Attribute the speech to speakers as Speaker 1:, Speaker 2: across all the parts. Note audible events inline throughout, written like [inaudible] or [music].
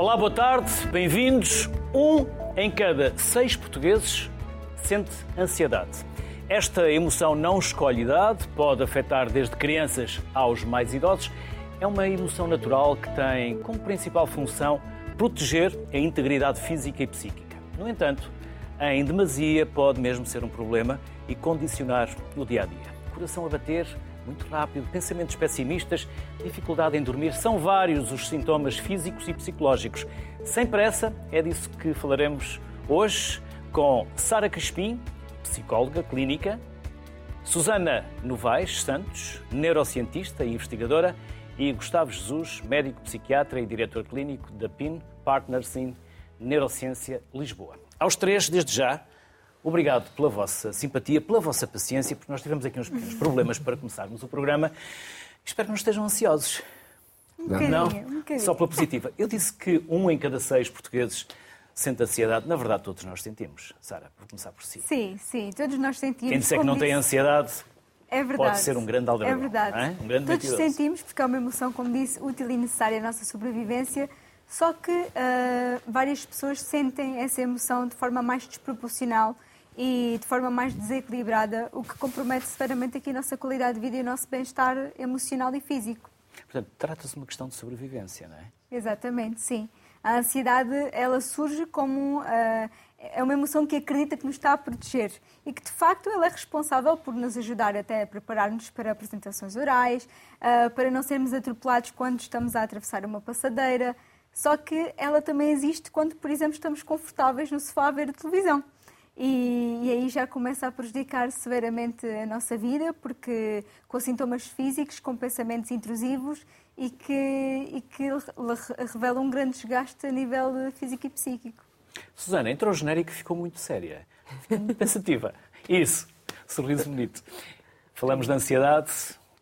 Speaker 1: Olá, boa tarde, bem-vindos. Um em cada seis portugueses sente ansiedade. Esta emoção não escolhe idade, pode afetar desde crianças aos mais idosos. É uma emoção natural que tem como principal função proteger a integridade física e psíquica. No entanto, em demasia pode mesmo ser um problema e condicionar o dia a dia. Coração a bater muito rápido, pensamentos pessimistas, dificuldade em dormir, são vários os sintomas físicos e psicológicos. Sem pressa, é disso que falaremos hoje com Sara Crispim, psicóloga clínica, Susana Novaes Santos, neurocientista e investigadora, e Gustavo Jesus, médico psiquiatra e diretor clínico da PIN Partners in Neurociência Lisboa. Aos três, desde já, obrigado pela vossa simpatia, pela vossa paciência, porque nós tivemos aqui uns pequenos problemas para começarmos o programa. Espero que não estejam ansiosos.
Speaker 2: Um
Speaker 1: não,
Speaker 2: um
Speaker 1: só pela positiva. Eu disse que um em cada seis portugueses sente ansiedade. Na verdade, todos nós sentimos. Sara, vou começar por si.
Speaker 2: Sim, sim, todos nós sentimos.
Speaker 1: Quem disser que não tem
Speaker 2: disse,
Speaker 1: ansiedade
Speaker 2: é
Speaker 1: pode ser um grande aldrabão.
Speaker 2: É verdade.
Speaker 1: é? Um grande
Speaker 2: todos
Speaker 1: mentiroso.
Speaker 2: sentimos, porque é uma emoção, como disse, útil e necessária à nossa sobrevivência. Só que ah, várias pessoas sentem essa emoção de forma mais desproporcional e de forma mais desequilibrada, o que compromete severamente aqui a nossa qualidade de vida e o nosso bem-estar emocional e físico.
Speaker 1: Portanto, trata-se de uma questão de sobrevivência, não é?
Speaker 2: Exatamente, sim. A ansiedade, ela surge como ah, é uma emoção que acredita que nos está a proteger e que, de facto, ela é responsável por nos ajudar até a preparar-nos para apresentações orais, ah, para não sermos atropelados quando estamos a atravessar uma passadeira. Só que ela também existe quando, por exemplo, estamos confortáveis no sofá a ver a televisão. E, e aí já começa a prejudicar severamente a nossa vida, porque com sintomas físicos, com pensamentos intrusivos e que, e que re- revelam um grande desgaste a nível físico e psíquico.
Speaker 1: Susana, entrou genérico e ficou muito séria. Ficou [laughs] muito pensativa. Isso, sorriso bonito. Falamos de ansiedade,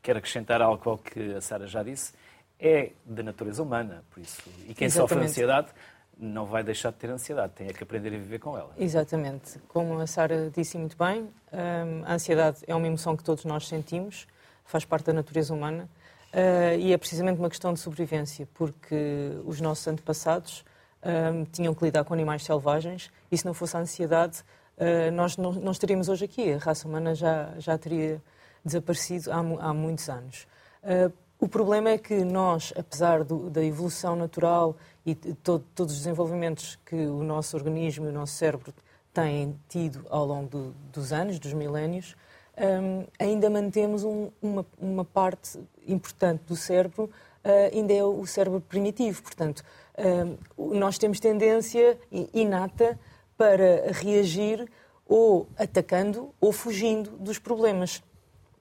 Speaker 1: quero acrescentar algo ao que a Sara já disse. É da natureza humana, por isso. E quem sofre
Speaker 3: Exatamente.
Speaker 1: ansiedade não vai deixar de ter ansiedade, tem é que aprender a viver com ela.
Speaker 3: Exatamente. Como a Sara disse muito bem, hum, a ansiedade é uma emoção que todos nós sentimos, faz parte da natureza humana uh, e é precisamente uma questão de sobrevivência, porque os nossos antepassados hum, tinham que lidar com animais selvagens e se não fosse a ansiedade, uh, nós não, estaríamos hoje aqui. A raça humana já, já teria desaparecido há, há muitos anos. Uh, o problema é que nós, apesar do- da evolução natural e de to- todos os desenvolvimentos que o nosso organismo e o nosso cérebro têm tido ao longo do- dos anos, dos milénios, hum, ainda mantemos um- uma, uma parte importante do cérebro, ah, ainda é o cérebro primitivo. Portanto, o- nós temos tendência inata para reagir ou atacando ou fugindo dos problemas.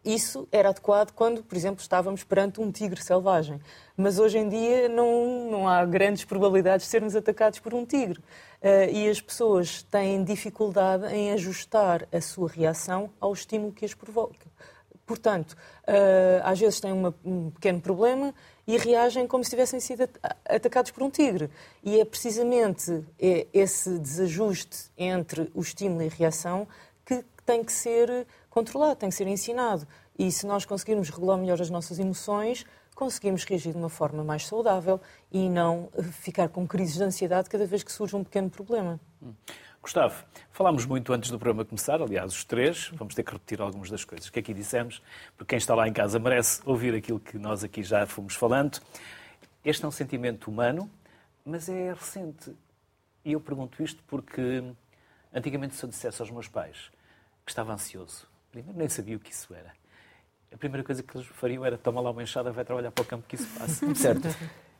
Speaker 3: Isso era adequado quando, por exemplo, estávamos perante um tigre selvagem. Mas hoje em dia não, não há grandes probabilidades de sermos atacados por um tigre. Eh, e as pessoas têm dificuldade em ajustar a sua reação ao estímulo que as provoca. Portanto, eh, às vezes têm uma- um pequeno problema e reagem como se tivessem sido at- atacados por um tigre. E é precisamente é esse desajuste entre o estímulo e a reação que tem que ser controlado, tem que ser ensinado. E se nós conseguirmos regular melhor as nossas emoções, conseguimos reagir de uma forma mais saudável e não eh, ficar com crises de ansiedade cada vez que surge um pequeno problema.
Speaker 1: Gustavo, falámos muito antes do programa começar, aliás, os três, vamos ter que repetir algumas das coisas que aqui dissemos, porque quem está lá em casa merece ouvir aquilo que nós aqui já fomos falando. Este é um sentimento humano, mas é recente. E eu pergunto isto porque antigamente se eu dissesse aos meus pais que estava ansioso, primeiro nem sabia o que isso era. A primeira coisa que eles fariam era toma lá uma enxada, vai trabalhar para o campo que isso passa. [laughs]
Speaker 4: Certo.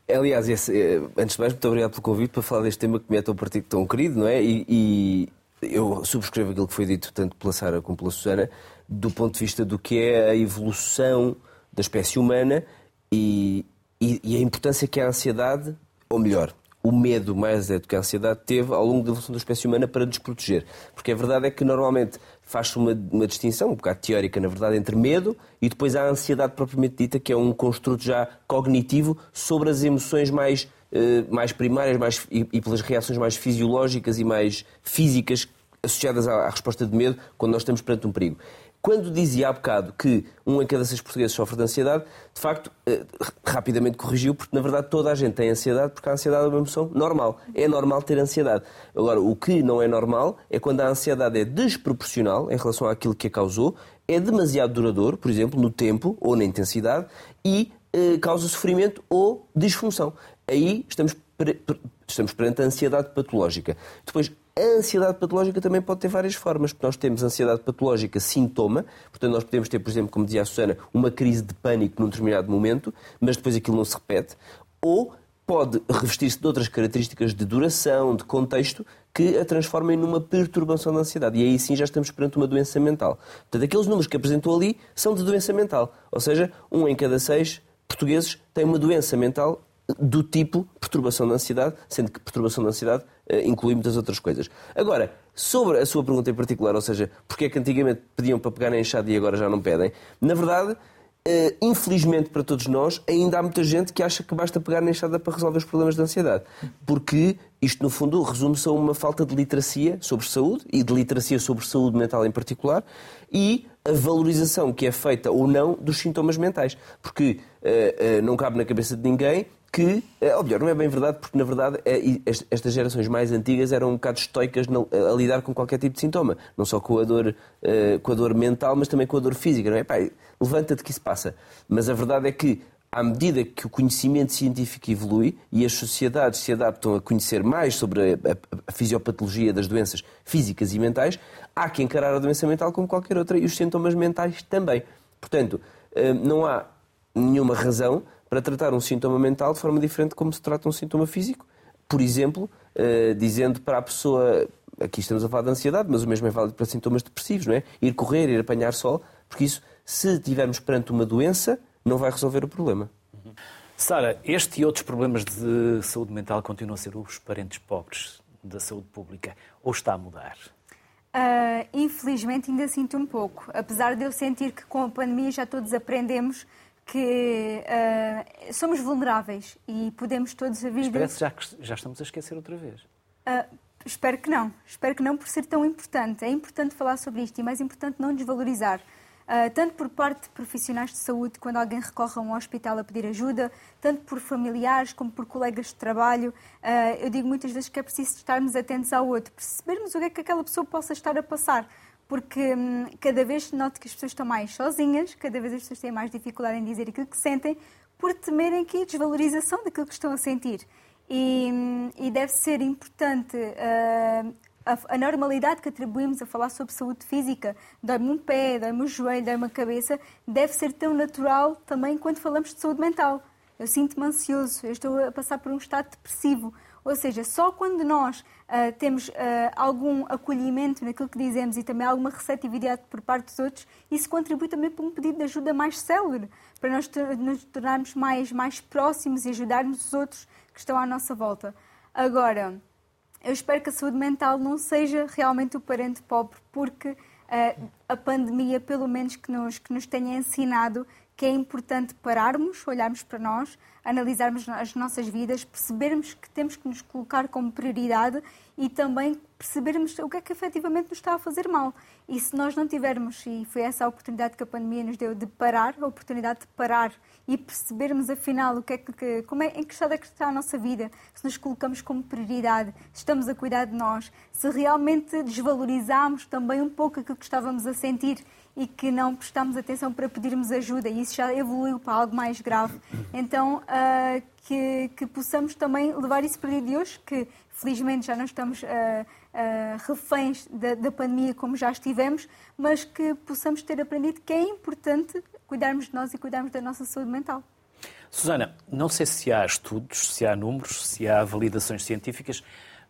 Speaker 4: Aliás, esse, eh, antes de mais, muito obrigado pelo convite para falar deste tema que me é tão partido tão querido, não é? E, e eu subscrevo aquilo que foi dito tanto pela Sara como pela Susana, do ponto de vista do que é a evolução da espécie humana e, e, e a importância que a ansiedade, ou melhor, o medo mais é do que a ansiedade teve ao longo da evolução da espécie humana para nos proteger. Porque a verdade é que normalmente faz-se uma, uma distinção, um bocado teórica, na verdade, entre medo e depois a ansiedade propriamente dita, que é um construto já cognitivo sobre as emoções mais, eh, mais primárias mais, e, e pelas reações mais fisiológicas e mais físicas associadas à, à resposta de medo quando nós estamos perante um perigo. Quando dizia há bocado que um em cada seis portugueses sofre de ansiedade, de facto, eh, rapidamente corrigiu, porque na verdade toda a gente tem ansiedade, porque a ansiedade é uma emoção normal. É normal ter ansiedade. Agora, o que não é normal é quando a ansiedade é desproporcional em relação àquilo que a causou, é demasiado duradouro, por exemplo, no tempo ou na intensidade, e eh, causa sofrimento ou disfunção. Aí estamos, estamos perante a ansiedade patológica. Depois, a ansiedade patológica também pode ter várias formas, nós temos ansiedade patológica sintoma, portanto nós podemos ter, por exemplo, como dizia a Susana, uma crise de pânico num determinado momento, mas depois aquilo não se repete, ou pode revestir-se de outras características de duração, de contexto, que a transformem numa perturbação da ansiedade. E aí sim já estamos perante uma doença mental. Portanto, aqueles números que apresentou ali são de doença mental. Ou seja, um em cada seis portugueses tem uma doença mental do tipo perturbação da ansiedade, sendo que perturbação da ansiedade inclui muitas outras coisas. Agora, sobre a sua pergunta em particular, ou seja, porque é que antigamente pediam para pegar na enxada e agora já não pedem, na verdade, Uh, infelizmente para todos nós, ainda há muita gente que acha que basta pegar na enxada para resolver os problemas de ansiedade. Porque isto, no fundo, resume-se a uma falta de literacia sobre saúde e de literacia sobre saúde mental em particular e a valorização que é feita ou não dos sintomas mentais. Porque uh, uh, não cabe na cabeça de ninguém que, eh, ou melhor, não é bem verdade, porque na verdade é, estas gerações mais antigas eram um bocado estoicas a lidar com qualquer tipo de sintoma, não só com a dor, eh, com a dor mental, mas também com a dor física. Não é? Levanta-te que isso passa. Mas a verdade é que, à medida que o conhecimento científico evolui e as sociedades se adaptam a conhecer mais sobre a, a fisiopatologia das doenças físicas e mentais, há que encarar a doença mental como qualquer outra e os sintomas mentais também. Portanto, eh, não há nenhuma razão para tratar um sintoma mental de forma diferente como se trata um sintoma físico. Por exemplo, uh, dizendo para a pessoa, aqui estamos a falar de ansiedade, mas o mesmo é válido para sintomas depressivos, não é? Ir correr, ir apanhar sol, porque isso, se estivermos perante uma doença, não vai resolver o problema.
Speaker 1: Uhum. Sara, este e outros problemas de saúde mental continuam a ser os parentes pobres da saúde pública, ou está a mudar?
Speaker 2: Uh, infelizmente ainda sinto um pouco, apesar de eu sentir que com a pandemia já todos aprendemos que uh, somos vulneráveis e podemos todos a vida.
Speaker 1: Parece já que já estamos a esquecer outra vez.
Speaker 2: Uh, espero que não. Espero que não por ser tão importante. É importante falar sobre isto e mais importante não desvalorizar. Uh, tanto por parte de profissionais de saúde, quando alguém recorre a um hospital a pedir ajuda, tanto por familiares como por colegas de trabalho. Eu digo muitas vezes que é preciso estarmos atentos ao outro, percebermos o que é que aquela pessoa possa estar a passar porque hum, cada vez noto que as pessoas estão mais sozinhas, cada vez as pessoas têm mais dificuldade em dizer aquilo que sentem, por temerem que a desvalorização daquilo que estão a sentir. E, hum, e deve ser importante uh, a, a, normalidade que atribuímos a falar sobre saúde física, dói-me um pé, dói-me um joelho, dói-me a cabeça, deve ser tão natural também quando falamos de saúde mental. Eu sinto-me ansioso, eu estou a passar por um estado depressivo. Ou seja, só quando nós uh, temos uh, algum acolhimento naquilo que dizemos e também alguma receptividade por parte dos outros, isso contribui também para um pedido de ajuda mais célere, para nós nos tornarmos mais, mais próximos e ajudarmos os outros que estão à nossa volta. Agora, eu espero que a saúde mental não seja realmente o parente pobre, porque uh, a pandemia, pelo menos que nos, que nos tenha ensinado que é importante pararmos, olharmos para nós, analisarmos as nossas vidas, percebermos que temos que nos colocar como prioridade e também percebermos o que é que efetivamente nos está a fazer mal. E se nós não tivermos, e foi essa a oportunidade que a pandemia nos deu de parar, a oportunidade de parar e percebermos afinal o que é que, como é, em que estado é que está a nossa vida, se nos colocamos como prioridade, se estamos a cuidar de nós, se realmente desvalorizamos também um pouco aquilo que estávamos a sentir e que não prestamos atenção para pedirmos ajuda e isso já evoluiu para algo mais grave. Então, uh, que, que, possamos também levar isso para o dia de hoje, que felizmente já não estamos uh, uh, reféns da, da, pandemia como já estivemos, mas que possamos ter aprendido que é importante cuidarmos de nós e cuidarmos da nossa saúde mental.
Speaker 1: Susana, não sei se há estudos, se há números, se há validações científicas,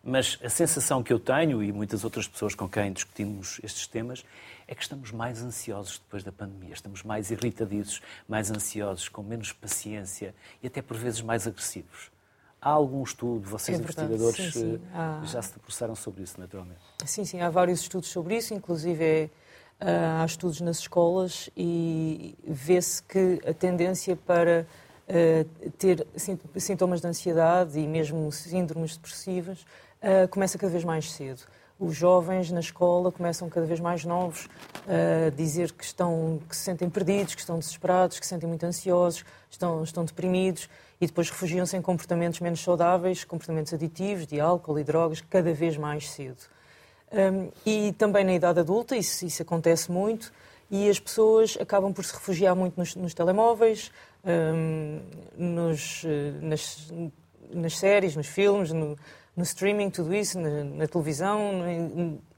Speaker 1: mas a sensação que eu tenho e muitas outras pessoas com quem discutimos estes temas é que estamos mais ansiosos depois da pandemia, estamos mais irritadiços, mais ansiosos, com menos paciência e até por vezes mais agressivos. Há algum estudo, vocês é investigadores sim, sim. Há... já se debruçaram sobre isso, naturalmente?
Speaker 3: Sim, sim, há vários estudos sobre isso, inclusive é, há estudos nas escolas e vê-se que a tendência para uh, ter sintomas de ansiedade e mesmo síndromes depressivas começa cada vez mais cedo os jovens na escola começam cada vez mais novos a dizer que, estão, que se sentem perdidos, que estão desesperados, que se sentem muito ansiosos, estão, estão deprimidos e depois refugiam-se em comportamentos menos saudáveis, comportamentos aditivos, de álcool e drogas, cada vez mais cedo. Um, e também na idade adulta, isso, isso, acontece muito, e as pessoas acabam por se refugiar muito nos, nos telemóveis, um, nos, eh, nas, nas, séries, nos filmes, no, no streaming, tudo isso, na, na televisão,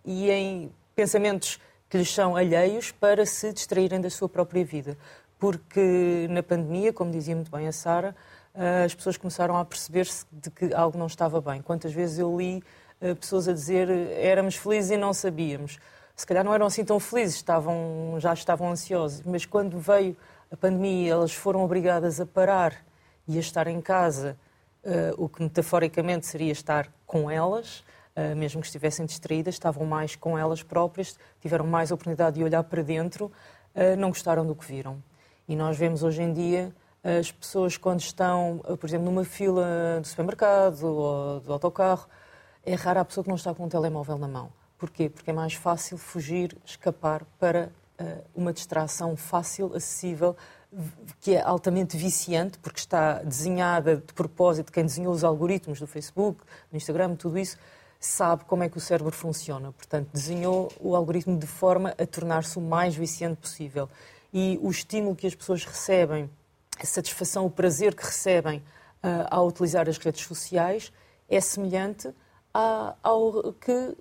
Speaker 3: e em pensamentos que lhes são alheios para se distraírem da sua própria vida. Porque na pandemia, como dizia muito bem a Sara, eh, as pessoas começaram a perceber-se de que algo não estava bem. Quantas vezes eu li uh, pessoas a dizer éramos felizes e não sabíamos. Se calhar não eram assim tão felizes, estavam, já estavam ansiosos, mas quando veio a pandemia, elas foram obrigadas a parar e a estar em casa, uh, o que metaforicamente seria estar com elas, uh, mesmo que estivessem distraídas, estavam mais com elas próprias, tiveram mais oportunidade de olhar para dentro, uh, não gostaram do que viram. E nós vemos hoje em dia as pessoas quando estão, por exemplo, numa fila do supermercado ou do autocarro, é rara a pessoa que não está com um telemóvel na mão. Porquê? Porque é mais fácil fugir, escapar para uma distração fácil, acessível, que é altamente viciante, porque está desenhada de propósito, quem desenhou os algoritmos do Facebook, do Instagram, tudo isso, sabe como é que o cérebro funciona. Portanto, desenhou o algoritmo de forma a tornar-se o mais viciante possível. E o estímulo que as pessoas recebem a satisfação, o prazer que recebem uh, ao utilizar as redes sociais é semelhante a, ao que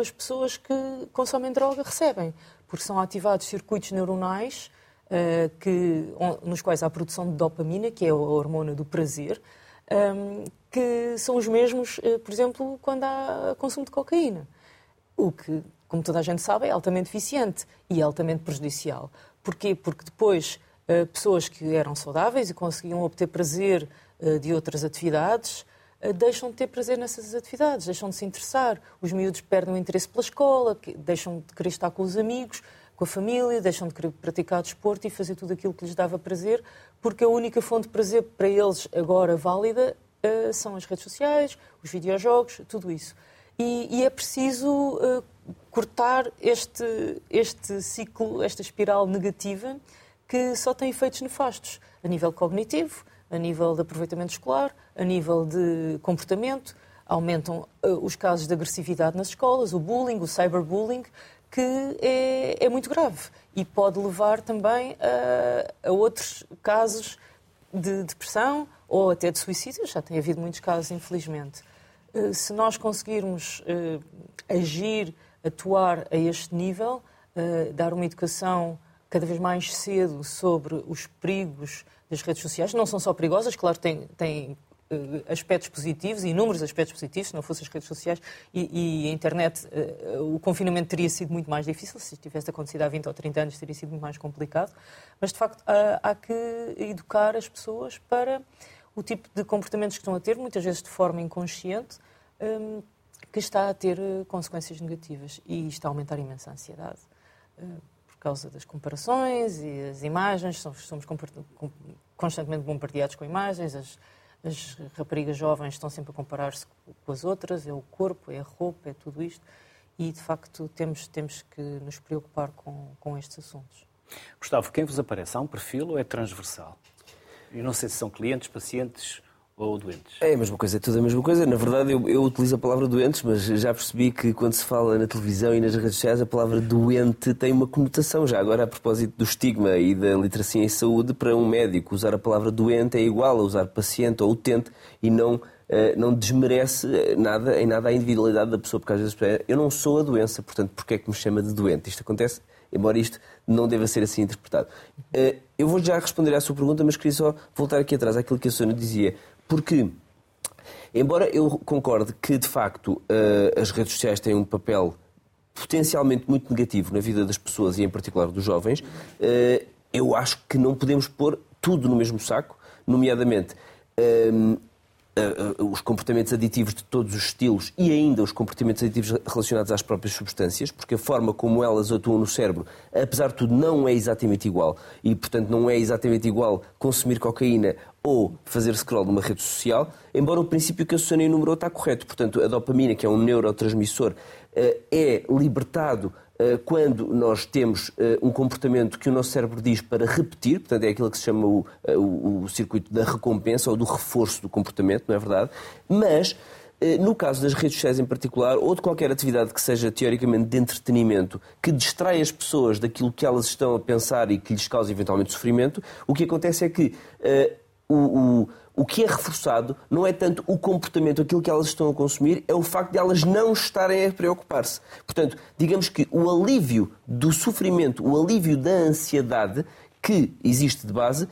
Speaker 3: as pessoas que consomem droga recebem, porque são ativados circuitos neuronais que, on, nos quais há a produção de dopamina, que é a hormona do prazer, um, que são os mesmos, uh, por exemplo, quando há consumo de cocaína. O que, como toda a gente sabe, é altamente viciante e é altamente prejudicial. Porquê? Porque depois eh, pessoas que eram saudáveis e conseguiam obter prazer eh, de outras atividades eh, deixam de ter prazer nessas atividades, deixam de se interessar. Os miúdos perdem o interesse pela escola, deixam de querer estar com os amigos, com a família, deixam de querer praticar desporto e fazer tudo aquilo que lhes dava prazer, porque a única fonte de prazer para eles agora válida são as redes sociais, os videojogos, tudo isso. E, e é preciso cortar este, este ciclo, esta espiral negativa que só tem efeitos nefastos a nível cognitivo, a nível de aproveitamento escolar, a nível de comportamento. Aumentam uh, os casos de agressividade nas escolas, o bullying, o cyberbullying, que é, é muito grave e pode levar também a, a outros casos de depressão ou até de suicídio. Já tem havido muitos casos, infelizmente. Uh, se nós conseguirmos uh, agir, atuar a este nível, dar uma educação cada vez mais cedo sobre os perigos das redes sociais. Não são só perigosas, claro, têm, têm aspectos positivos, inúmeros aspectos positivos, se não fossem as redes sociais e, e a internet, uh, o confinamento teria sido muito mais difícil, se tivesse acontecido há 20 ou 30 anos teria sido muito mais complicado, mas de facto há, há que educar as pessoas para o tipo de comportamentos que estão a ter, muitas vezes de forma inconsciente, um, que está a ter eh, consequências negativas e está a aumentar imensa ansiedade. Uh, causa das comparações e as imagens, somos constantemente bombardeados com imagens, as, as raparigas jovens estão sempre a comparar-se com as outras, é o corpo, é a roupa, é tudo isto, e de facto temos, temos que nos preocupar com, com estes assuntos.
Speaker 1: Gustavo, quem vos aparece, há um perfil ou é transversal? Eu não sei se são clientes, pacientes ou doentes?
Speaker 4: É a mesma coisa, é tudo a mesma coisa. Na verdade, eu, eu, utilizo a palavra doentes, mas já percebi que quando se fala na televisão e nas redes sociais, a palavra doente tem uma conotação. Já agora, a propósito do estigma e da literacia em saúde, para um médico usar a palavra doente é igual a usar paciente ou utente e não. Uh, não desmerece nada, em nada a individualidade da pessoa, porque às vezes eu não sou a doença, portanto, porquê é que me chama de doente? Isto acontece, embora isto não deva ser assim interpretado. Uh, eu vou já responder à sua pergunta, mas queria só voltar aqui atrás àquilo que a Sônia dizia. Porque, embora eu concorde que, de facto, uh, as redes sociais têm um papel potencialmente muito negativo na vida das pessoas e, em particular, dos jovens, uh, eu acho que não podemos pôr tudo no mesmo saco, nomeadamente uh, os comportamentos aditivos de todos os estilos e ainda os comportamentos aditivos relacionados às próprias substâncias, porque a forma como elas atuam no cérebro, apesar de tudo, não é exatamente igual. E, portanto, não é exatamente igual consumir cocaína ou fazer scroll numa rede social, embora o princípio que a Susana enumerou está correto. Portanto, a dopamina, que é um neurotransmissor, eh, é libertado eh, quando nós temos eh, um comportamento que o nosso cérebro diz para repetir, portanto é aquilo que se chama o, o, o circuito da recompensa ou do reforço do comportamento, não é verdade? Mas no caso das redes sociais em particular, ou de qualquer atividade que seja teoricamente de entretenimento, que distrai as pessoas daquilo que elas estão a pensar e que lhes causa eventualmente sofrimento, o que acontece é que o, o, o que é reforçado não é tanto o comportamento, aquilo que elas estão a consumir, é o facto de elas não estarem a preocupar-se. Portanto, digamos que o alívio do sofrimento, o alívio da ansiedade que existe de base,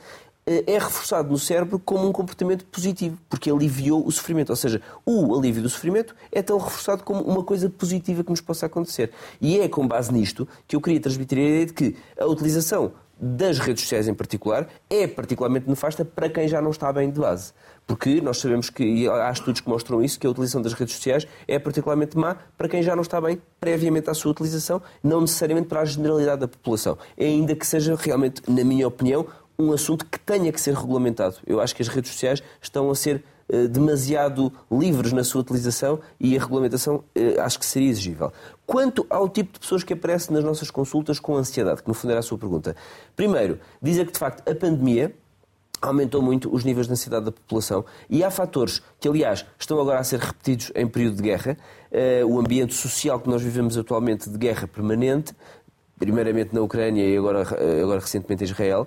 Speaker 4: eh, é reforçado no cérebro como um comportamento positivo, porque aliviou o sofrimento. Ou seja, o alívio do sofrimento é tão reforçado como uma coisa positiva que nos possa acontecer. E é com base nisto que eu queria transmitir a ideia de que a utilização das redes sociais em particular, é particularmente nefasta para quem já não está bem de base. Porque nós sabemos que, e há estudos que mostram isso, que a utilização das redes sociais é particularmente má para quem já não está bem previamente à sua utilização, não necessariamente para a generalidade da população. Ainda que seja realmente, na minha opinião, um assunto que tenha que ser regulamentado. Eu acho que as redes sociais estão a ser demasiado livres na sua utilização e a regulamentação eh, acho que seria exigível. Quanto ao tipo de pessoas que aparecem nas nossas consultas com ansiedade, que no fundo era a sua pergunta. Primeiro, dizer que de facto a pandemia aumentou muito os níveis de ansiedade da população e há fatores que, aliás, estão agora a ser repetidos em período de guerra. Uh, o ambiente social que nós vivemos atualmente de guerra permanente, primeiramente na Ucrânia e agora, agora recentemente em Israel,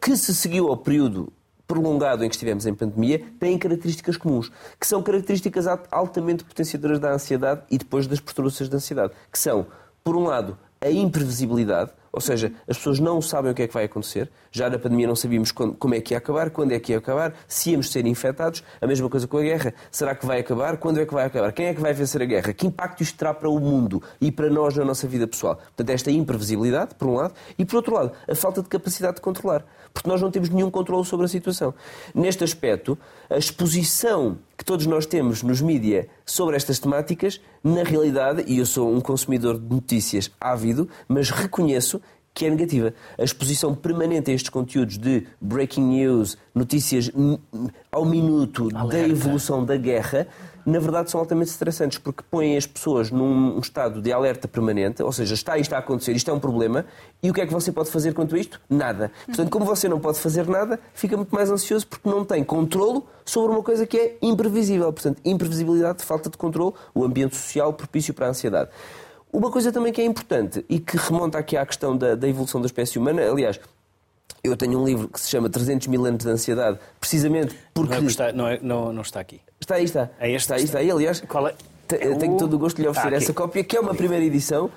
Speaker 4: que se seguiu ao período prolongado em que estivemos em pandemia têm características comuns, que são características altamente potenciadoras da ansiedade e depois das perturbações da ansiedade, que são, por um lado, a imprevisibilidade, ou seja, as pessoas não sabem o que é que vai acontecer. Já na pandemia não sabíamos como é que ia acabar, quando é que ia acabar, se íamos ser infectados. A mesma coisa com a guerra. Será que vai acabar? Quando é que vai acabar? Quem é que vai vencer a guerra? Que impacto isto terá para o mundo e para nós na nossa vida pessoal? Portanto, esta imprevisibilidade, por um lado, e por outro lado, a falta de capacidade de controlar. Porque nós não temos nenhum controle sobre a situação. Neste aspecto, a exposição que todos nós temos nos mídias sobre estas temáticas, na realidade, e eu sou um consumidor de notícias ávido, mas reconheço que é negativa. A exposição permanente a estes conteúdos de breaking news, notícias ao minuto Alerta. da evolução da guerra, na verdade são altamente estressantes, porque põem as pessoas num estado de alerta permanente, ou seja, está isto a acontecer, isto é um problema, e o que é que você pode fazer quanto a isto? Nada. Portanto, como você não pode fazer nada, fica muito mais ansioso porque não tem controlo sobre uma coisa que é imprevisível. Portanto, imprevisibilidade, falta de controle, o ambiente social propício para a ansiedade. Uma coisa também que é importante e que remonta aqui à questão da, da evolução da espécie humana, aliás, eu tenho um livro que se chama 300 mil anos de ansiedade, precisamente porque.
Speaker 1: Não, é está, não, é, não, não, está aqui.
Speaker 4: Está aí, está.
Speaker 1: É este
Speaker 4: está aí, está aí. Aliás,
Speaker 1: Qual é?
Speaker 4: é tenho todo o gosto de lhe oferecer ah, essa cópia, que é uma primeira edição,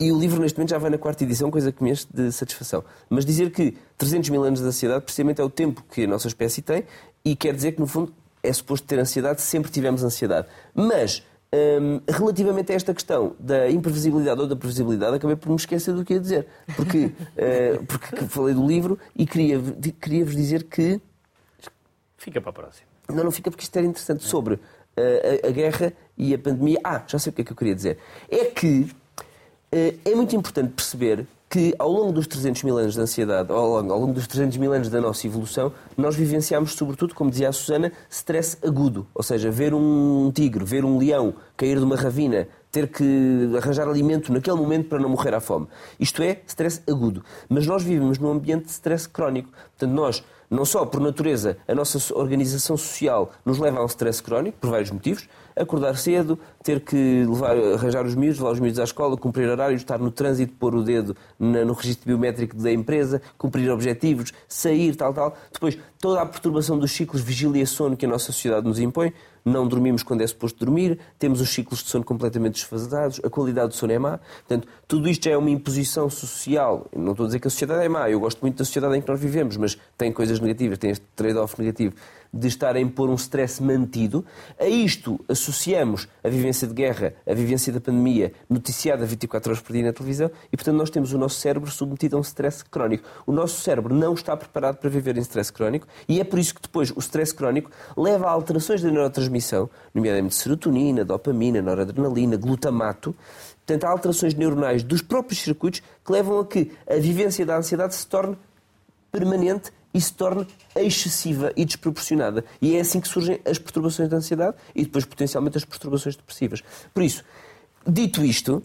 Speaker 4: e o livro neste momento já vai na quarta edição, coisa que me enche de satisfação. Mas dizer que 300 mil anos de ansiedade, precisamente é o tempo que a nossa espécie tem, e quer dizer que, no fundo, é suposto ter ansiedade, sempre tivemos ansiedade. Mas um, relativamente a esta questão da imprevisibilidade ou da previsibilidade, acabei por me esquecer do que ia dizer. Porque, uh, [laughs] porque falei do livro e queria, queria vos dizer que.
Speaker 1: Fica para a próxima.
Speaker 4: Não, não fica porque isto era interessante. Sobre uh, a, a, guerra e a pandemia. Ah, já sei o que é que eu queria dizer. É que uh, é muito importante perceber que ao longo dos 300 mil anos de ansiedade, ao longo, ao longo dos 300 mil anos da nossa evolução, nós vivenciámos, sobretudo, como dizia a Susana, stress agudo. Ou seja, ver um tigre, ver um leão cair de uma ravina, ter que arranjar alimento naquele momento para não morrer à fome. Isto é stress agudo. Mas nós vivemos num ambiente de stress crónico. Portanto, nós não só por natureza a nossa organização social nos leva a um stress crónico, por vários motivos, acordar cedo, ter que levar, arranjar os miúdos, levar os miúdos à escola, cumprir horários, estar no trânsito, pôr o dedo no registro biométrico da empresa, cumprir objetivos, sair, tal, tal. Depois, toda a perturbação dos ciclos vigília e sono que a nossa sociedade nos impõe, não dormimos quando é suposto dormir, temos os ciclos de sono completamente desfasados, a qualidade do sono é má. Portanto, tudo isto é uma imposição social. Não estou a dizer que a sociedade é má, eu gosto muito da sociedade em que nós vivemos, mas tem coisas negativas, tem este trade-off negativo de estar a impor um stress mantido. A isto associamos a vivência de guerra, a vivência da pandemia, noticiada 24 horas por dia na televisão, e portanto nós temos o nosso cérebro submetido a um stress crónico. O nosso cérebro não está preparado para viver em stress crónico, e é por isso que depois o stress crónico leva a alterações da neurotransmissão, nomeadamente serotonina, dopamina, noradrenalina, glutamato, Portanto, há alterações neuronais dos próprios circuitos que levam a que a vivência da ansiedade se torne permanente e se torna excessiva e desproporcionada. E é assim que surgem as perturbações de ansiedade e depois, potencialmente, as perturbações depressivas. Por isso, dito isto,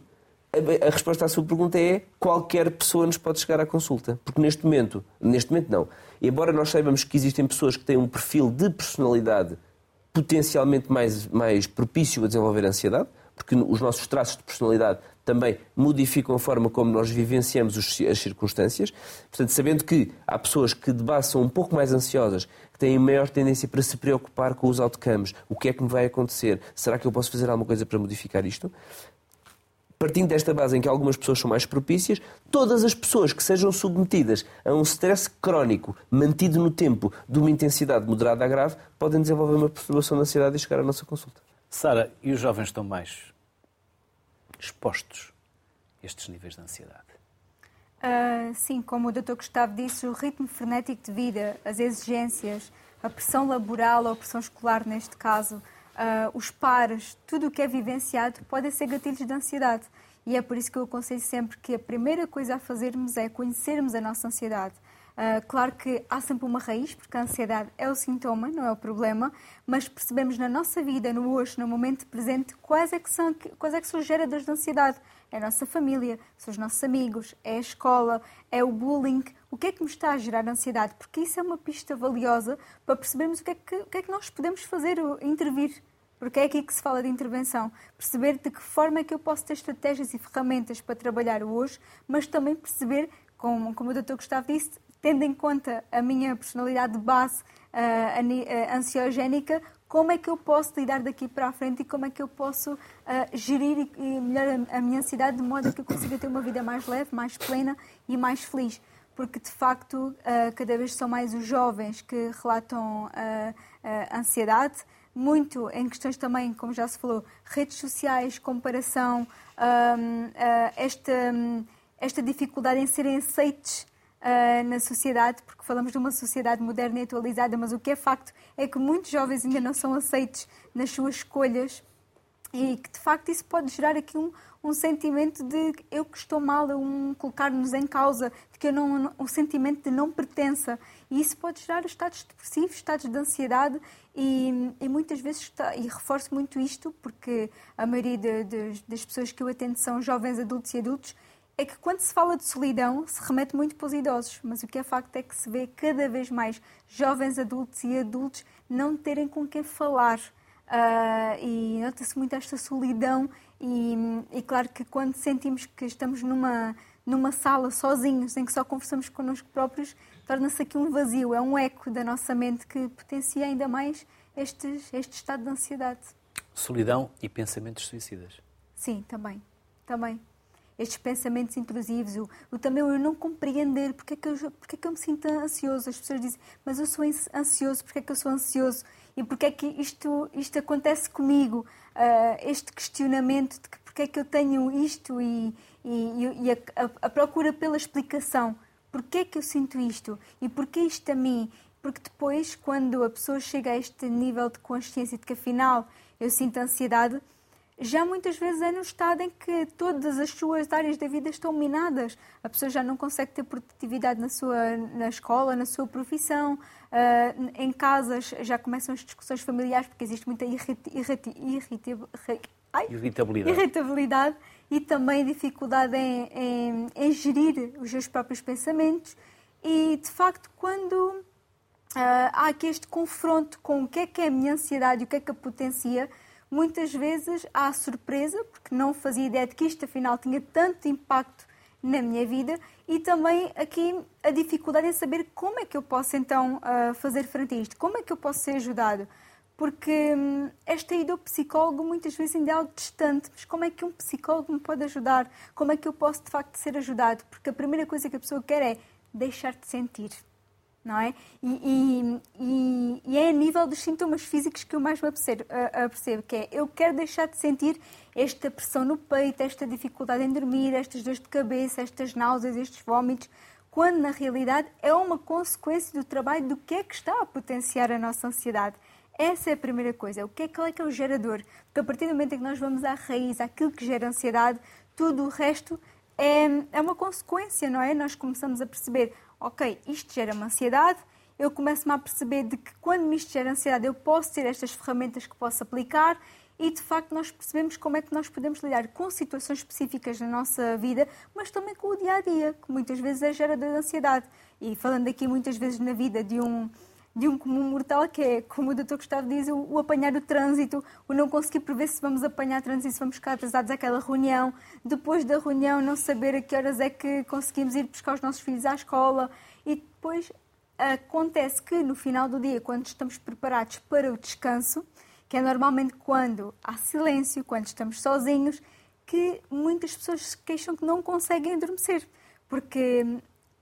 Speaker 4: a resposta à sua pergunta é qualquer pessoa nos pode chegar à consulta. Porque neste momento, neste momento não. Embora nós saibamos que existem pessoas que têm um perfil de personalidade potencialmente mais, mais propício a desenvolver ansiedade, porque os nossos traços de personalidade também modificam a forma como nós vivenciamos as circunstâncias. Portanto, sabendo que há pessoas que de base são um pouco mais ansiosas, que têm maior tendência para se preocupar com os outcomes, o que é que me vai acontecer, será que eu posso fazer alguma coisa para modificar isto? partindo desta base em que algumas pessoas são mais propícias, todas as pessoas que sejam submetidas a um stress crónico mantido no tempo de uma intensidade moderada a grave podem desenvolver uma perturbação da ansiedade e chegar à nossa consulta.
Speaker 1: Sara, e os jovens estão mais expostos a estes níveis de ansiedade?
Speaker 2: Uh, sim, como o Dr. Gustavo disse, o ritmo frenético de vida, as exigências, a pressão laboral ou a pressão escolar, neste caso, uh, os pares, tudo o que é vivenciado podem ser gatilhos de ansiedade. E é por isso que eu aconselho sempre que a primeira coisa a fazermos é conhecermos a nossa ansiedade. Uh, claro que há sempre uma raiz, porque a ansiedade é o sintoma, não é o problema, mas percebemos na nossa vida, no hoje, no momento presente, quais é que são, quais é que são os geradores de ansiedade. É a nossa família, são os nossos amigos, é a escola, é o bullying. O que é que me está a gerar ansiedade? Porque isso é uma pista valiosa para percebermos o que é que, o que, é que nós podemos fazer, intervir. Porque é aqui que se fala de intervenção. Perceber de que forma é que eu posso ter estratégias e ferramentas para trabalhar hoje, mas também perceber, como, como o Dr. Gustavo disse, tendo em conta a minha personalidade de base uh, uh, ansiogénica, como é que eu posso lidar daqui para a frente e como é que eu posso uh, gerir e, e melhorar a, a minha ansiedade de modo que eu consiga ter uma vida mais leve, mais plena e mais feliz. Porque, de facto, cada vez são mais os jovens que relatam ansiedade, muito em questões também, como já se falou, redes sociais, comparação, esta, esta dificuldade em serem aceites uh, na sociedade, porque falamos de uma sociedade moderna e atualizada, mas o que é facto é que muitos jovens ainda não são aceitos nas suas escolhas e que de facto isso pode gerar aqui um, um sentimento de eu que estou mal, um colocar-nos em causa, de que eu não, um sentimento de não pertença. E isso pode gerar estados depressivos, estados de ansiedade e, e muitas vezes, está, e reforço muito isto, porque a maioria de, de, das pessoas que eu atendo são jovens adultos e adultos, é que quando se fala de solidão se remete muito para os idosos, mas o que é facto é que se vê cada vez mais jovens adultos e adultos não terem com quem falar. Uh, e nota-se muito esta solidão e, e, claro que quando sentimos que estamos numa, numa sala sozinhos, em que só conversamos connosco próprios, torna-se aqui um vazio, é um eco da nossa mente que potencia ainda mais este, este estado de ansiedade.
Speaker 1: Solidão e pensamentos suicidas.
Speaker 2: Sim, também, também estes pensamentos intrusivos, o, o também eu não compreender porque é, que eu, porque é que eu me sinto ansioso. As pessoas dizem, mas eu sou ansioso, porque é que eu sou ansioso? E porque é que isto, isto acontece comigo? Uh, este questionamento de que porque é que eu tenho isto e, e, e a, a, a, procura pela explicação. Porquê é que eu sinto isto? E porquê isto a mim? Porque depois, quando a pessoa chega a este nível de consciência de que afinal eu sinto ansiedade, já muitas vezes é no estado em que todas as suas áreas da vida estão minadas. A pessoa já não consegue ter produtividade na sua na escola, na sua profissão, uh, em casas já começam as discussões familiares porque existe muita irrit, irrit, irrit,
Speaker 1: ai, irritabilidade.
Speaker 2: irritabilidade e também dificuldade em, em, em, gerir os seus próprios pensamentos. E, de facto, quando uh, há aqui este confronto com o que é que é a minha ansiedade e o que é que a potencia, muitas vezes há surpresa, porque não fazia ideia de que isto afinal tinha tanto impacto na minha vida e também aqui a dificuldade em saber como é que eu posso então ah, fazer frente a isto, como é que eu posso ser ajudado. Porque hum, esta ida ao psicólogo muitas vezes ainda é algo distante, mas como é que um psicólogo me pode ajudar? Como é que eu posso de facto ser ajudado? Porque a primeira coisa que a pessoa quer é deixar de sentir não é? E, e, e, é a nível dos sintomas físicos que eu mais me apercebo, apercebo, que é eu quero deixar de sentir esta pressão no peito, esta dificuldade em dormir, estas dores de cabeça, estas náuseas, estes vômitos, quando na realidade é uma consequência do trabalho do que é que está a potenciar a nossa ansiedade. Essa é a primeira coisa. O que é, é que é o gerador? Porque a partir do momento em que nós vamos à raiz, àquilo que gera ansiedade, tudo o resto é, é uma consequência, não é? Nós começamos a perceber, ok, isto gera uma ansiedade eu começo-me a perceber de que quando me isto gera ansiedade, eu posso ter estas ferramentas que posso aplicar e de facto nós percebemos como é que nós podemos lidar com situações específicas na nossa vida, mas também com o dia a dia, que muitas vezes é gerador de ansiedade. E falando aqui muitas vezes na vida de um de um comum mortal, que é, como o Dr. Gustavo diz, o, o, apanhar o trânsito, o não conseguir prever se vamos apanhar trânsito, se vamos ficar atrasados àquela reunião, depois da reunião não saber a que horas é que conseguimos ir buscar os nossos filhos à escola e depois acontece que no final do dia, quando estamos preparados para o descanso, que é normalmente quando há silêncio, quando estamos sozinhos, que muitas pessoas se queixam que não conseguem adormecer, porque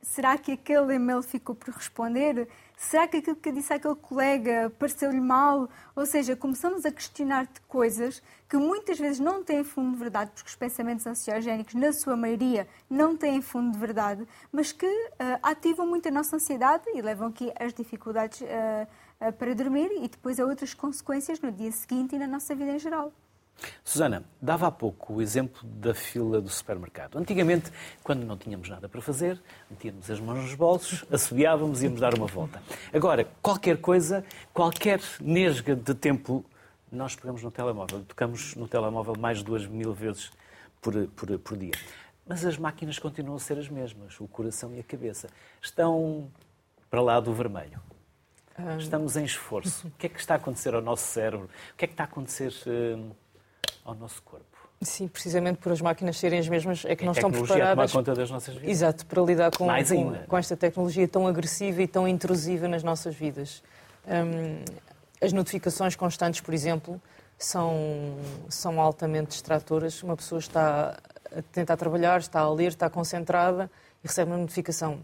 Speaker 2: será que aquele e-mail ficou por responder? Será que aquilo que disse aquele colega pareceu-lhe mal? Ou seja, começamos a questionar-te coisas que muitas vezes não têm fundo de verdade, porque os pensamentos ansiogénicos, na sua maioria, não têm fundo de verdade, mas que uh, ativam muito a nossa ansiedade e levam aqui as dificuldades uh, uh, para dormir e depois a outras consequências no dia seguinte e na nossa vida em geral.
Speaker 1: Susana, dava há pouco o exemplo da fila do supermercado. Antigamente, quando não tínhamos nada para fazer, metíamos as mãos nos bolsos, assobiávamos e íamos dar uma volta. Agora, qualquer coisa, qualquer nesga de tempo, nós pegamos no telemóvel. Tocamos no telemóvel mais de duas mil vezes por, por, por dia. Mas as máquinas continuam a ser as mesmas. O coração e a cabeça estão para lá do vermelho. Estamos em esforço. O que é que está a acontecer ao nosso cérebro? O que é que está a acontecer... Uh, ao nosso corpo.
Speaker 3: Sim, precisamente por as máquinas serem as mesmas, é que não estão preparadas.
Speaker 1: A conta das nossas vidas.
Speaker 3: Exato, para lidar com, com, com, esta tecnologia tão agressiva e tão intrusiva nas nossas vidas. Um, as notificações constantes, por exemplo, são, são altamente distratoras. Uma pessoa está a tentar trabalhar, está a ler, está concentrada e recebe uma notificação.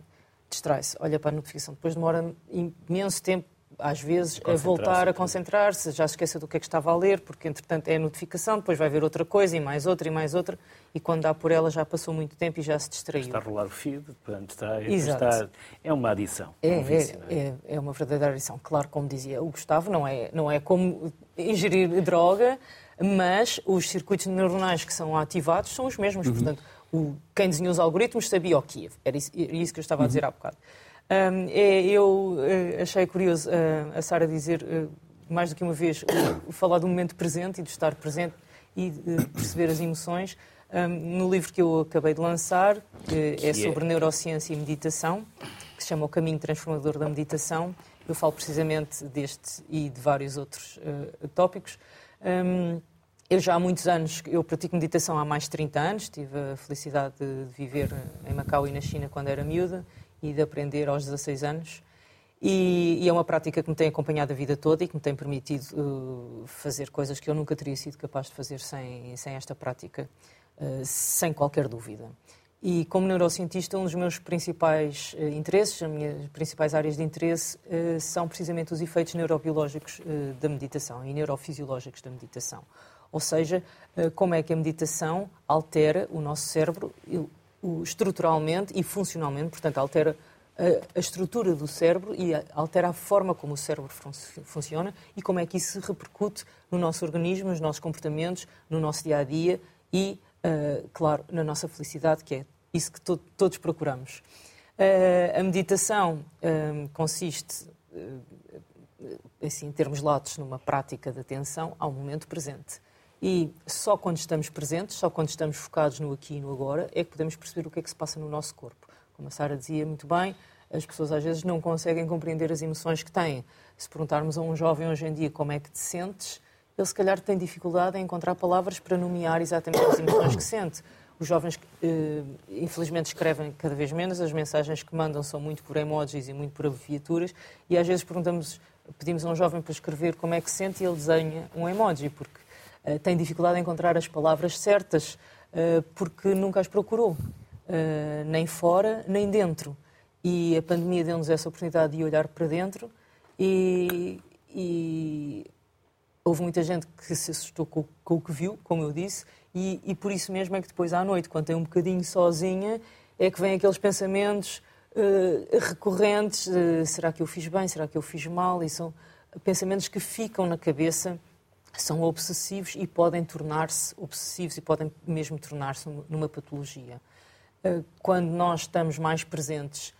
Speaker 3: Distrai-se, olha para a notificação. Depois demora imenso tempo às vezes, a voltar a concentrar-se, já se esqueceu do que é que estava a ler, porque entretanto é a notificação, depois vai ver outra coisa e mais outra e mais outra, e quando dá por ela já passou muito tempo e já se distraiu.
Speaker 1: Está a rolar o feed, portanto está, está é uma adição.
Speaker 3: É, é, um vício, é? é, é, uma verdadeira adição. Claro, como dizia o Gustavo, não é, não é como ingerir droga, mas os circuitos neuronais que são ativados são os mesmos. Uhum. Portanto, o, quem desenhou os algoritmos sabia o que era isso, era isso que eu estava a dizer uhum. há bocado. É, eu uh, achei curioso uh, a Sara dizer uh, mais do que uma vez falar do momento presente e de estar presente e de perceber as emoções. No livro que eu acabei de lançar, que é sobre neurociência e meditação, que se chama O Caminho Transformador da Meditação, eu falo precisamente deste e de vários outros tópicos. Um, eu já há muitos anos, eu pratico meditação há mais de 30 anos, tive a felicidade de viver em Macau e na China quando era miúda e de aprender aos 16 anos. E, e, é uma prática que me tem acompanhado a vida toda e que me tem permitido uh, fazer coisas que eu nunca teria sido capaz de fazer sem, sem esta prática, uh, sem qualquer dúvida. E como neurocientista, um dos meus principais uh, interesses, as minhas principais áreas de interesse, são precisamente os efeitos neurobiológicos da meditação e neurofisiológicos da meditação. Ou seja, como é que a meditação altera o nosso cérebro, estruturalmente e funcionalmente, portanto, altera a, a, estrutura do cérebro e altera a forma como o cérebro fun funciona e como é que isso repercute no nosso organismo, nos nossos comportamentos, no nosso dia a dia e, uh, claro, na nossa felicidade, que é isso que to todos procuramos. Uh, a meditação uh, consiste, assim, em termos latos, numa prática de atenção ao momento presente. E só quando estamos presentes, só quando estamos focados no aqui e no agora, é que podemos perceber o que é que se passa no nosso corpo. Como a Sara dizia muito bem, as pessoas às vezes não conseguem compreender as emoções que têm. Se perguntarmos a um jovem hoje em dia como é que te sentes, ele se calhar tem dificuldade em encontrar palavras para nomear exatamente as emoções que sente. Os jovens, eh, infelizmente, escrevem cada vez menos, as mensagens que mandam são muito por emojis e muito por abreviaturas, e às vezes perguntamos, pedimos a um jovem para escrever como é que se sente e ele desenha um emoji, porque tem dificuldade em encontrar as palavras certas uh, porque nunca as procurou, uh, nem fora nem dentro. E a pandemia deu-nos essa oportunidade de olhar para dentro e, e houve muita gente que se assustou com, com, o que viu, como eu disse, e, e, por isso mesmo é que depois à noite, quando tem um bocadinho sozinha, é que vêm aqueles pensamentos uh, recorrentes: uh, será que eu fiz bem? Será que eu fiz mal? E são pensamentos que ficam na cabeça são obsessivos e podem tornar-se obsessivos e podem mesmo tornar-se numa patologia. Eh, quando nós estamos mais presentes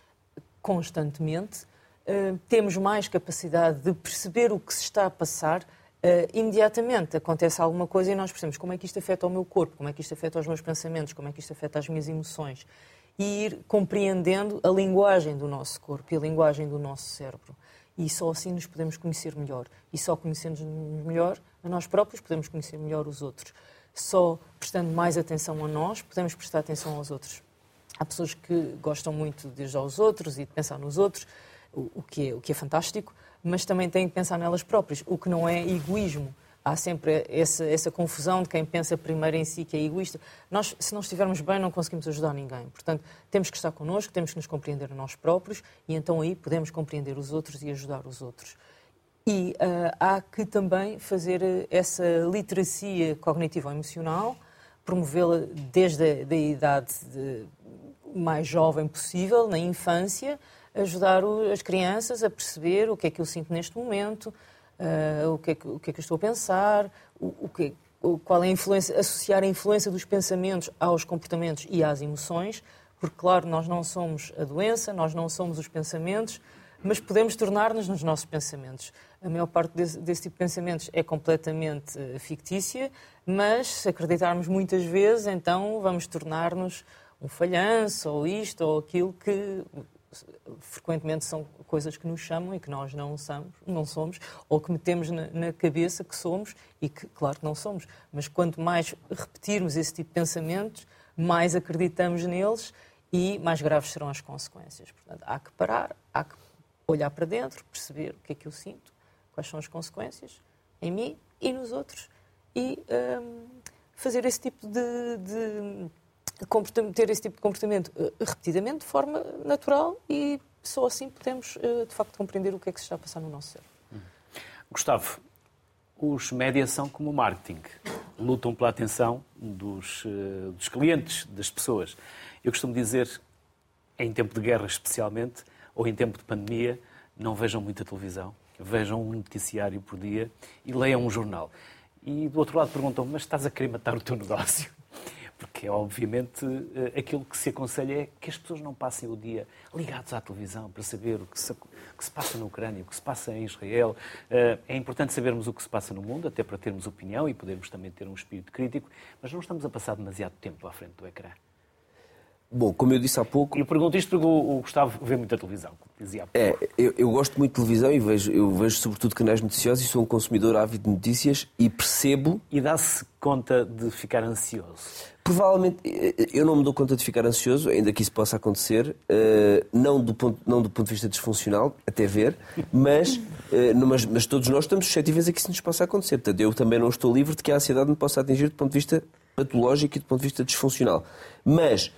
Speaker 3: constantemente, uh, temos mais capacidade de perceber o que se está a passar Uh, imediatamente acontece alguma coisa e nós percebemos como é que isto afeta o meu corpo, como é que isto afeta os meus pensamentos, como é que isto afeta as minhas emoções. E ir compreendendo a linguagem do nosso corpo e a linguagem do nosso cérebro. E só assim nos podemos conhecer melhor. E só conhecendo-nos melhor a nós próprios, podemos conhecer melhor os outros. Só prestando mais atenção a nós, podemos prestar atenção aos outros. Há pessoas que gostam muito de ir aos outros e de pensar nos outros, o que é, o que é fantástico, mas também têm que pensar nelas próprias, o que não é egoísmo. Há sempre essa, essa confusão de quem pensa primeiro em si, que é egoísta. Nós, se não estivermos bem, não conseguimos ajudar ninguém. Portanto, temos que estar connosco, temos que nos compreender a nós próprios e então aí podemos compreender os outros e ajudar os outros. E uh, há que também fazer essa literacia cognitivo-emocional, promovê-la desde a da idade de, mais jovem possível, na infância, ajudar as crianças a perceber o que é que eu sinto neste momento, uh, o, que é que, o que é que eu estou a pensar, o, o que, o, qual é a influência, associar a influência dos pensamentos aos comportamentos e às emoções, porque, claro, nós não somos a doença, nós não somos os pensamentos, mas podemos tornar-nos nos nossos pensamentos. A maior parte desse, desse, tipo de pensamentos é completamente uh, fictícia, mas se acreditarmos muitas vezes, então vamos tornar-nos um falhanço, ou isto, ou aquilo que frequentemente são coisas que nos chamam e que nós não somos, não somos ou que metemos na, na, cabeça que somos e que, claro, que não somos. Mas quanto mais repetirmos esse tipo de pensamentos, mais acreditamos neles e mais graves serão as consequências. Portanto, há que parar, há que olhar para dentro, perceber o que é que eu sinto, quais são as consequências em mim e nos outros e hum, fazer esse tipo de, de ter esse tipo de comportamento uh, repetidamente, de forma natural e só assim podemos, uh, de facto, compreender o que é que se está a passar no nosso cérebro.
Speaker 1: Gustavo, os médias são como o marketing, lutam pela atenção dos, uh, dos clientes, das pessoas. Eu costumo dizer, em tempo de guerra especialmente, ou em tempo de pandemia, não vejam muita televisão, vejam um noticiário por dia e leiam um jornal. E do outro lado perguntam mas estás a querer matar o teu negócio? Porque, obviamente, eh, aquilo que se aconselha é que as pessoas não passem o dia ligados à televisão para saber o que se, que se passa na Ucrânia, o que se passa em Israel. Eh, é importante sabermos o que se passa no mundo, até para termos opinião e podermos também ter um espírito crítico, mas não estamos a passar demasiado tempo à frente do ecrã.
Speaker 4: Bom, como eu disse há pouco.
Speaker 1: Eu pergunto isto porque o Gustavo vê muita televisão, dizia há
Speaker 4: pouco. É, eu, eu, gosto muito de televisão e vejo, eu vejo sobretudo canais noticiosos e sou um consumidor ávido de notícias e percebo.
Speaker 1: E dá-se conta de ficar ansioso?
Speaker 4: Provavelmente, eu não me dou conta de ficar ansioso, ainda que isso possa acontecer, eh, não do ponto, não do ponto de vista disfuncional, até ver, mas, eh, mas, mas todos nós estamos suscetíveis a que isso nos possa acontecer. Portanto, eu também não estou livre de que a ansiedade me possa atingir do ponto de vista patológico e do ponto de vista disfuncional. Mas,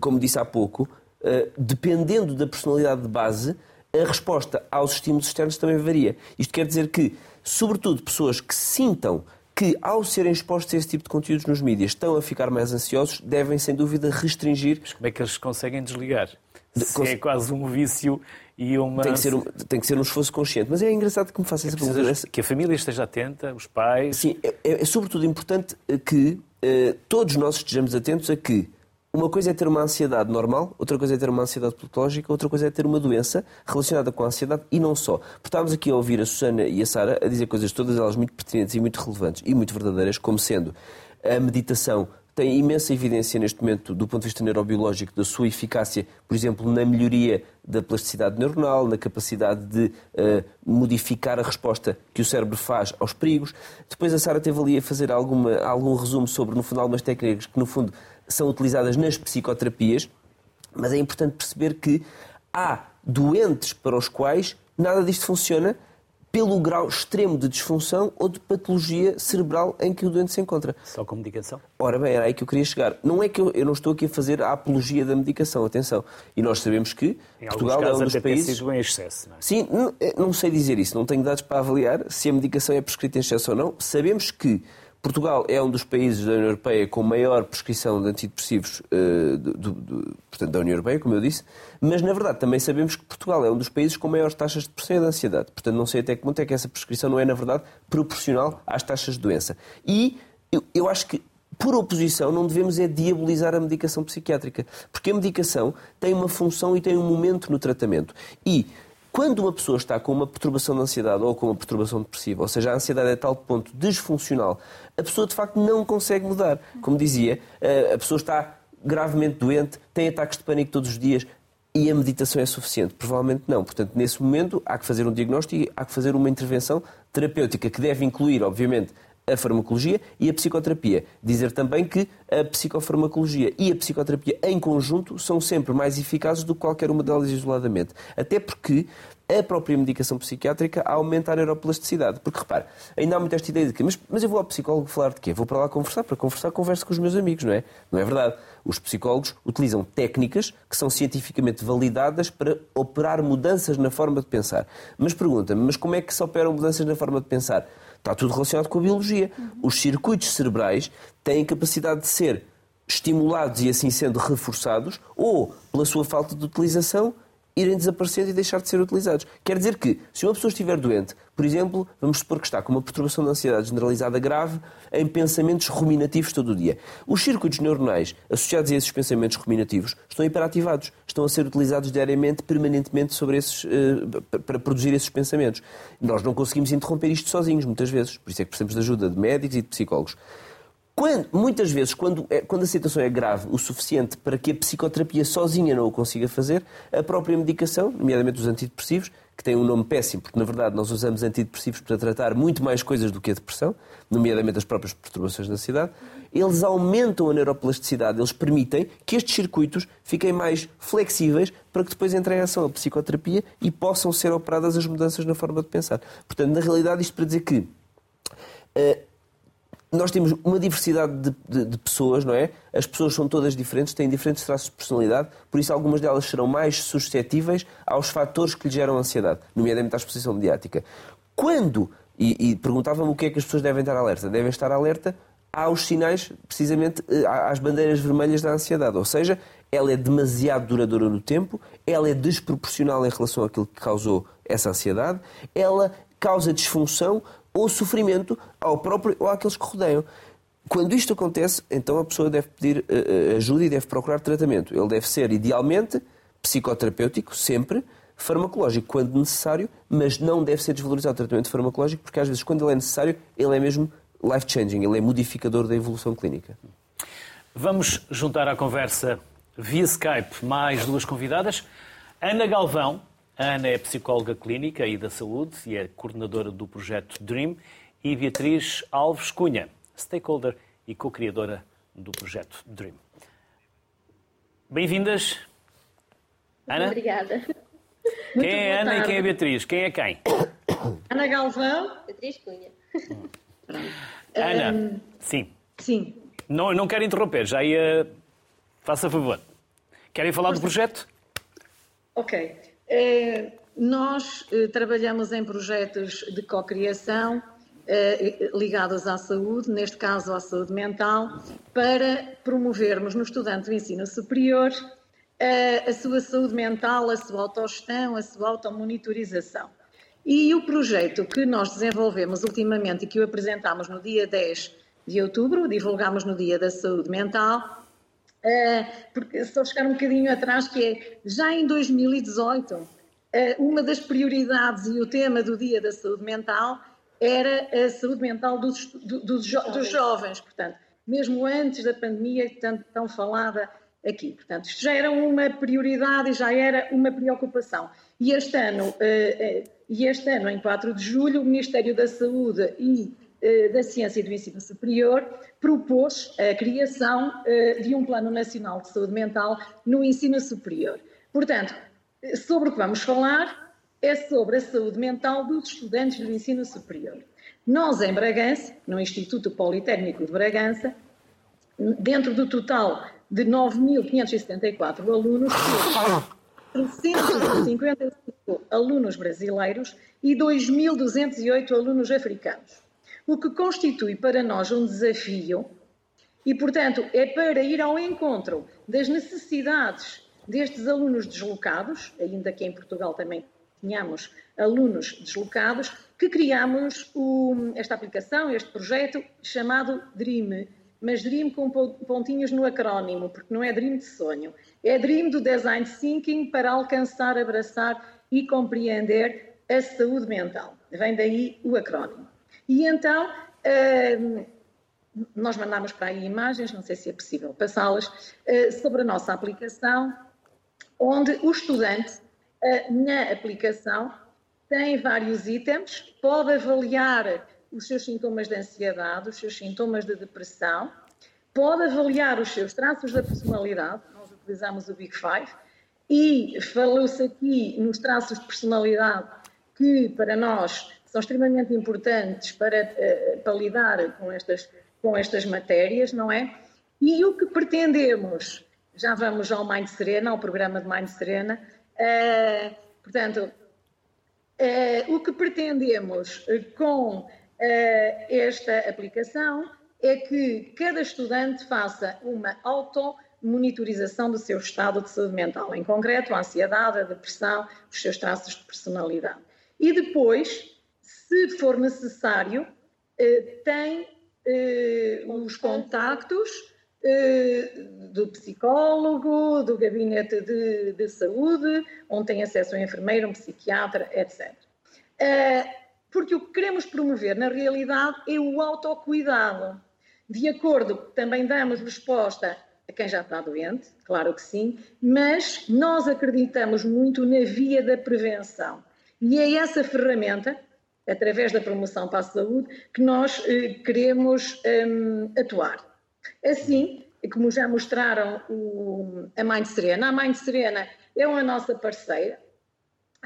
Speaker 4: como disse há pouco, eh, dependendo da personalidade de base, a resposta aos estímulos externos também varia. Isto quer dizer que, sobretudo, pessoas que sintam que, ao serem expostos a esse tipo de conteúdos nos mídias, estão a ficar mais ansiosos, devem, sem dúvida, restringir.
Speaker 1: Mas como é que eles conseguem desligar? Se é quase um vício e uma.
Speaker 4: Tem que, ser um, tem que ser um esforço consciente. Mas é engraçado que me faça é essa pergunta.
Speaker 1: Que a família esteja atenta, os pais.
Speaker 4: Sim, é, é, é sobretudo importante que uh, todos nós estejamos atentos a que uma coisa é ter uma ansiedade normal, outra coisa é ter uma ansiedade patológica, outra coisa é ter uma doença relacionada com a ansiedade e não só. Porque estávamos aqui a ouvir a Susana e a Sara a dizer coisas todas elas muito pertinentes e muito relevantes e muito verdadeiras, como sendo a meditação tem imensa evidência neste momento do ponto de vista neurobiológico da sua eficácia, por exemplo, na melhoria da plasticidade neuronal, na capacidade de uh, modificar a resposta que o cérebro faz aos perigos. Depois a Sara teve ali a fazer alguma, algum resumo sobre, no fundo, algumas técnicas que, no fundo, são utilizadas nas psicoterapias, mas é importante perceber que há doentes para os quais nada disto funciona pelo grau extremo de disfunção ou de patologia cerebral em que o doente se encontra.
Speaker 1: Só com medicação?
Speaker 4: Ora bem, era aí que eu queria chegar. Não é que eu, eu não estou aqui a fazer a apologia da medicação, atenção. E nós sabemos que
Speaker 1: em
Speaker 4: Portugal é um dos países...
Speaker 1: Sido em excesso, não é?
Speaker 4: Sim, não, eh, não sei dizer isso, não tenho dados para avaliar se a medicação é prescrita em excesso ou não. Sabemos que Portugal é um dos países da União Europeia com maior prescrição de antidepressivos uh, do, do, portanto, da União Europeia, como eu disse, mas na verdade também sabemos que Portugal é um dos países com maiores taxas de depressão e de ansiedade. Portanto, não sei até que ponto é que essa prescrição não é, na verdade, proporcional às taxas de doença. E eu, eu acho que por oposição, não devemos é diabolizar a medicação psiquiátrica, porque a medicação tem uma função e tem um momento no tratamento. E Quando uma pessoa está com uma perturbação de ansiedade ou com uma perturbação depressiva, ou seja, a ansiedade é a tal ponto disfuncional, a pessoa de facto não consegue mudar. Como dizia, a pessoa está gravemente doente, tem ataques de pânico todos os dias, e a meditação é suficiente? Provavelmente não. Portanto, nesse momento, há que fazer um diagnóstico e há que fazer uma intervenção terapêutica que deve incluir, obviamente, a farmacologia e a psicoterapia. Dizer também que a psicofarmacologia e a psicoterapia em conjunto são sempre mais eficazes do que qualquer uma delas isoladamente. Até porque a própria medicação psiquiátrica aumenta a neuroplasticidade. Porque repare, ainda há muita esta ideia de que, mas, mas eu vou ao psicólogo falar de quê? Vou para lá conversar. Para conversar, converso com os meus amigos, não é? Não é verdade. Os psicólogos utilizam técnicas que são cientificamente validadas para operar mudanças na forma de pensar. Mas pergunta-me, mas como é que se operam mudanças na forma de pensar? Está tudo relacionado com a biologia. Uhum. Os circuitos cerebrais têm capacidade de ser estimulados e assim sendo reforçados, ou pela sua falta de utilização, irem desaparecendo e deixar de ser utilizados. Quer dizer que, se uma pessoa estiver doente, por exemplo, vamos supor que está com uma perturbação de ansiedade generalizada grave, em pensamentos ruminativos todo o dia. Os circuitos neuronais associados a esses pensamentos ruminativos estão hiperativados, estão a ser utilizados diariamente, permanentemente, sobre esses, uh, para produzir esses pensamentos. Nós não conseguimos interromper isto sozinhos, muitas vezes. Por isso é que precisamos de ajuda de médicos e de psicólogos. Quando, muitas vezes, quando, é, quando a situação é grave o suficiente para que a psicoterapia sozinha não o consiga fazer, a própria medicação, nomeadamente os antidepressivos, que têm um nome péssimo, porque na verdade nós usamos antidepressivos para tratar muito mais coisas do que a depressão, nomeadamente as próprias perturbações da ansiedade, eles aumentam a neuroplasticidade, eles permitem que estes circuitos fiquem mais flexíveis para que depois entrem em ação a psicoterapia e possam ser operadas as mudanças na forma de pensar. Portanto, na realidade, isto para dizer que uh, nós temos uma diversidade de, de, de, pessoas, não é? As pessoas são todas diferentes, têm diferentes traços de personalidade, por isso algumas delas serão mais suscetíveis aos fatores que lhe geram ansiedade, nomeadamente à exposição mediática. Quando, e, e perguntava-me o que é que as pessoas devem estar alerta, devem estar alerta aos sinais, precisamente eh, às bandeiras vermelhas da ansiedade, ou seja, ela é demasiado duradoura no tempo, ela é desproporcional em relação àquilo que causou essa ansiedade, ela causa disfunção ou sofrimento ao próprio ou àqueles que rodeiam. Quando isto acontece, então a pessoa deve pedir uh, ajuda e deve procurar tratamento. Ele deve ser, idealmente, psicoterapêutico, sempre, farmacológico, quando necessário, mas não deve ser desvalorizado o tratamento farmacológico, porque às vezes, quando ele é necessário, ele é mesmo life-changing, ele é modificador da evolução clínica.
Speaker 1: Vamos juntar à conversa via Skype mais duas convidadas. Ana Galvão, a Ana é psicóloga clínica e da saúde e é coordenadora do projeto DREAM. E Beatriz Alves Cunha, stakeholder e co-criadora do projeto DREAM. Bem-vindas.
Speaker 5: Ana? Obrigada.
Speaker 1: Quem é Ana tarde. e quem é Beatriz? Quem é quem?
Speaker 5: Ana Galvão. Beatriz Cunha.
Speaker 1: Ana, um, sim.
Speaker 5: Sim.
Speaker 1: Não, não quero interromper, já ia. Faça favor. Querem falar do projeto?
Speaker 5: Ok. Eh, nós eh, trabalhamos em projetos de cocriação eh, ligados à saúde, neste caso à saúde mental, para promovermos no estudante do ensino superior a sua saúde mental, a sua autogestão, a sua automonitorização. E o projeto que nós desenvolvemos ultimamente e que o apresentámos no dia 10 de outubro, divulgámos no Dia da Saúde Mental, porque só chegar um bocadinho atrás, que é já em 2018, uh, eh, uma das prioridades e o tema do Dia da Saúde Mental era a saúde mental dos, dos, jo dos jovens, portanto, mesmo antes da pandemia tanto tão falada aqui. Portanto, isto já era uma prioridade e já era uma preocupação. E este ano, uh, e este ano, em 4 de julho, o Ministério da Saúde e eh, da Ciência e do Ensino Superior propôs a criação eh, de um Plano Nacional de Saúde Mental no ensino superior. Portanto, sobre o que vamos falar é sobre a saúde mental dos estudantes do ensino superior. Nós, em Bragança, no Instituto Politécnico de Bragança, dentro do total de 9.574 alunos, 355 alunos brasileiros e 2.208 alunos africanos o que constitui para nós um desafio e, portanto, é para ir ao encontro das necessidades destes alunos deslocados, ainda que em Portugal também tenhamos alunos deslocados, que criamos o, esta aplicação, este projeto chamado DREAM, mas Dream com pontinhos no acrónimo, porque não é Dream de sonho, é Dream do Design Thinking para alcançar, abraçar e compreender a saúde mental. Vem daí o acrónimo. E então, hum, nós mandámos para aí imagens, não sei se é possível passá-las, uh, sobre a nossa aplicação, onde o estudante, uh, na aplicação, tem vários itens, pode avaliar os seus sintomas de ansiedade, os seus sintomas de depressão, pode avaliar os seus traços da personalidade, nós utilizamos o Big Five, e falou-se aqui nos traços de personalidade que para nós são extremamente importantes para, eh, para lidar com estas, com estas matérias, não é? E o que pretendemos, já vamos ao Mind Serena, ao programa de Mind Serena, uh, portanto, uh, o que pretendemos com uh, esta aplicação é que cada estudante faça uma auto-monitorização do seu estado de saúde mental, em concreto, a ansiedade, a depressão, os seus traços de personalidade. E depois, se for necessário, eh, tem eh, os contactos eh, do psicólogo, do gabinete de, de, saúde, onde tem acesso a um enfermeiro, um psiquiatra, etc. Porque o que queremos promover, na realidade, é o autocuidado. De acordo, também damos resposta a quem já está doente, claro que sim, mas nós acreditamos muito na via da prevenção. E é essa ferramenta, através da promoção para a saúde, que nós eh, queremos um, atuar. Assim, como já mostraram o, a Mãe Serena, a Mãe Serena é uma nossa parceira,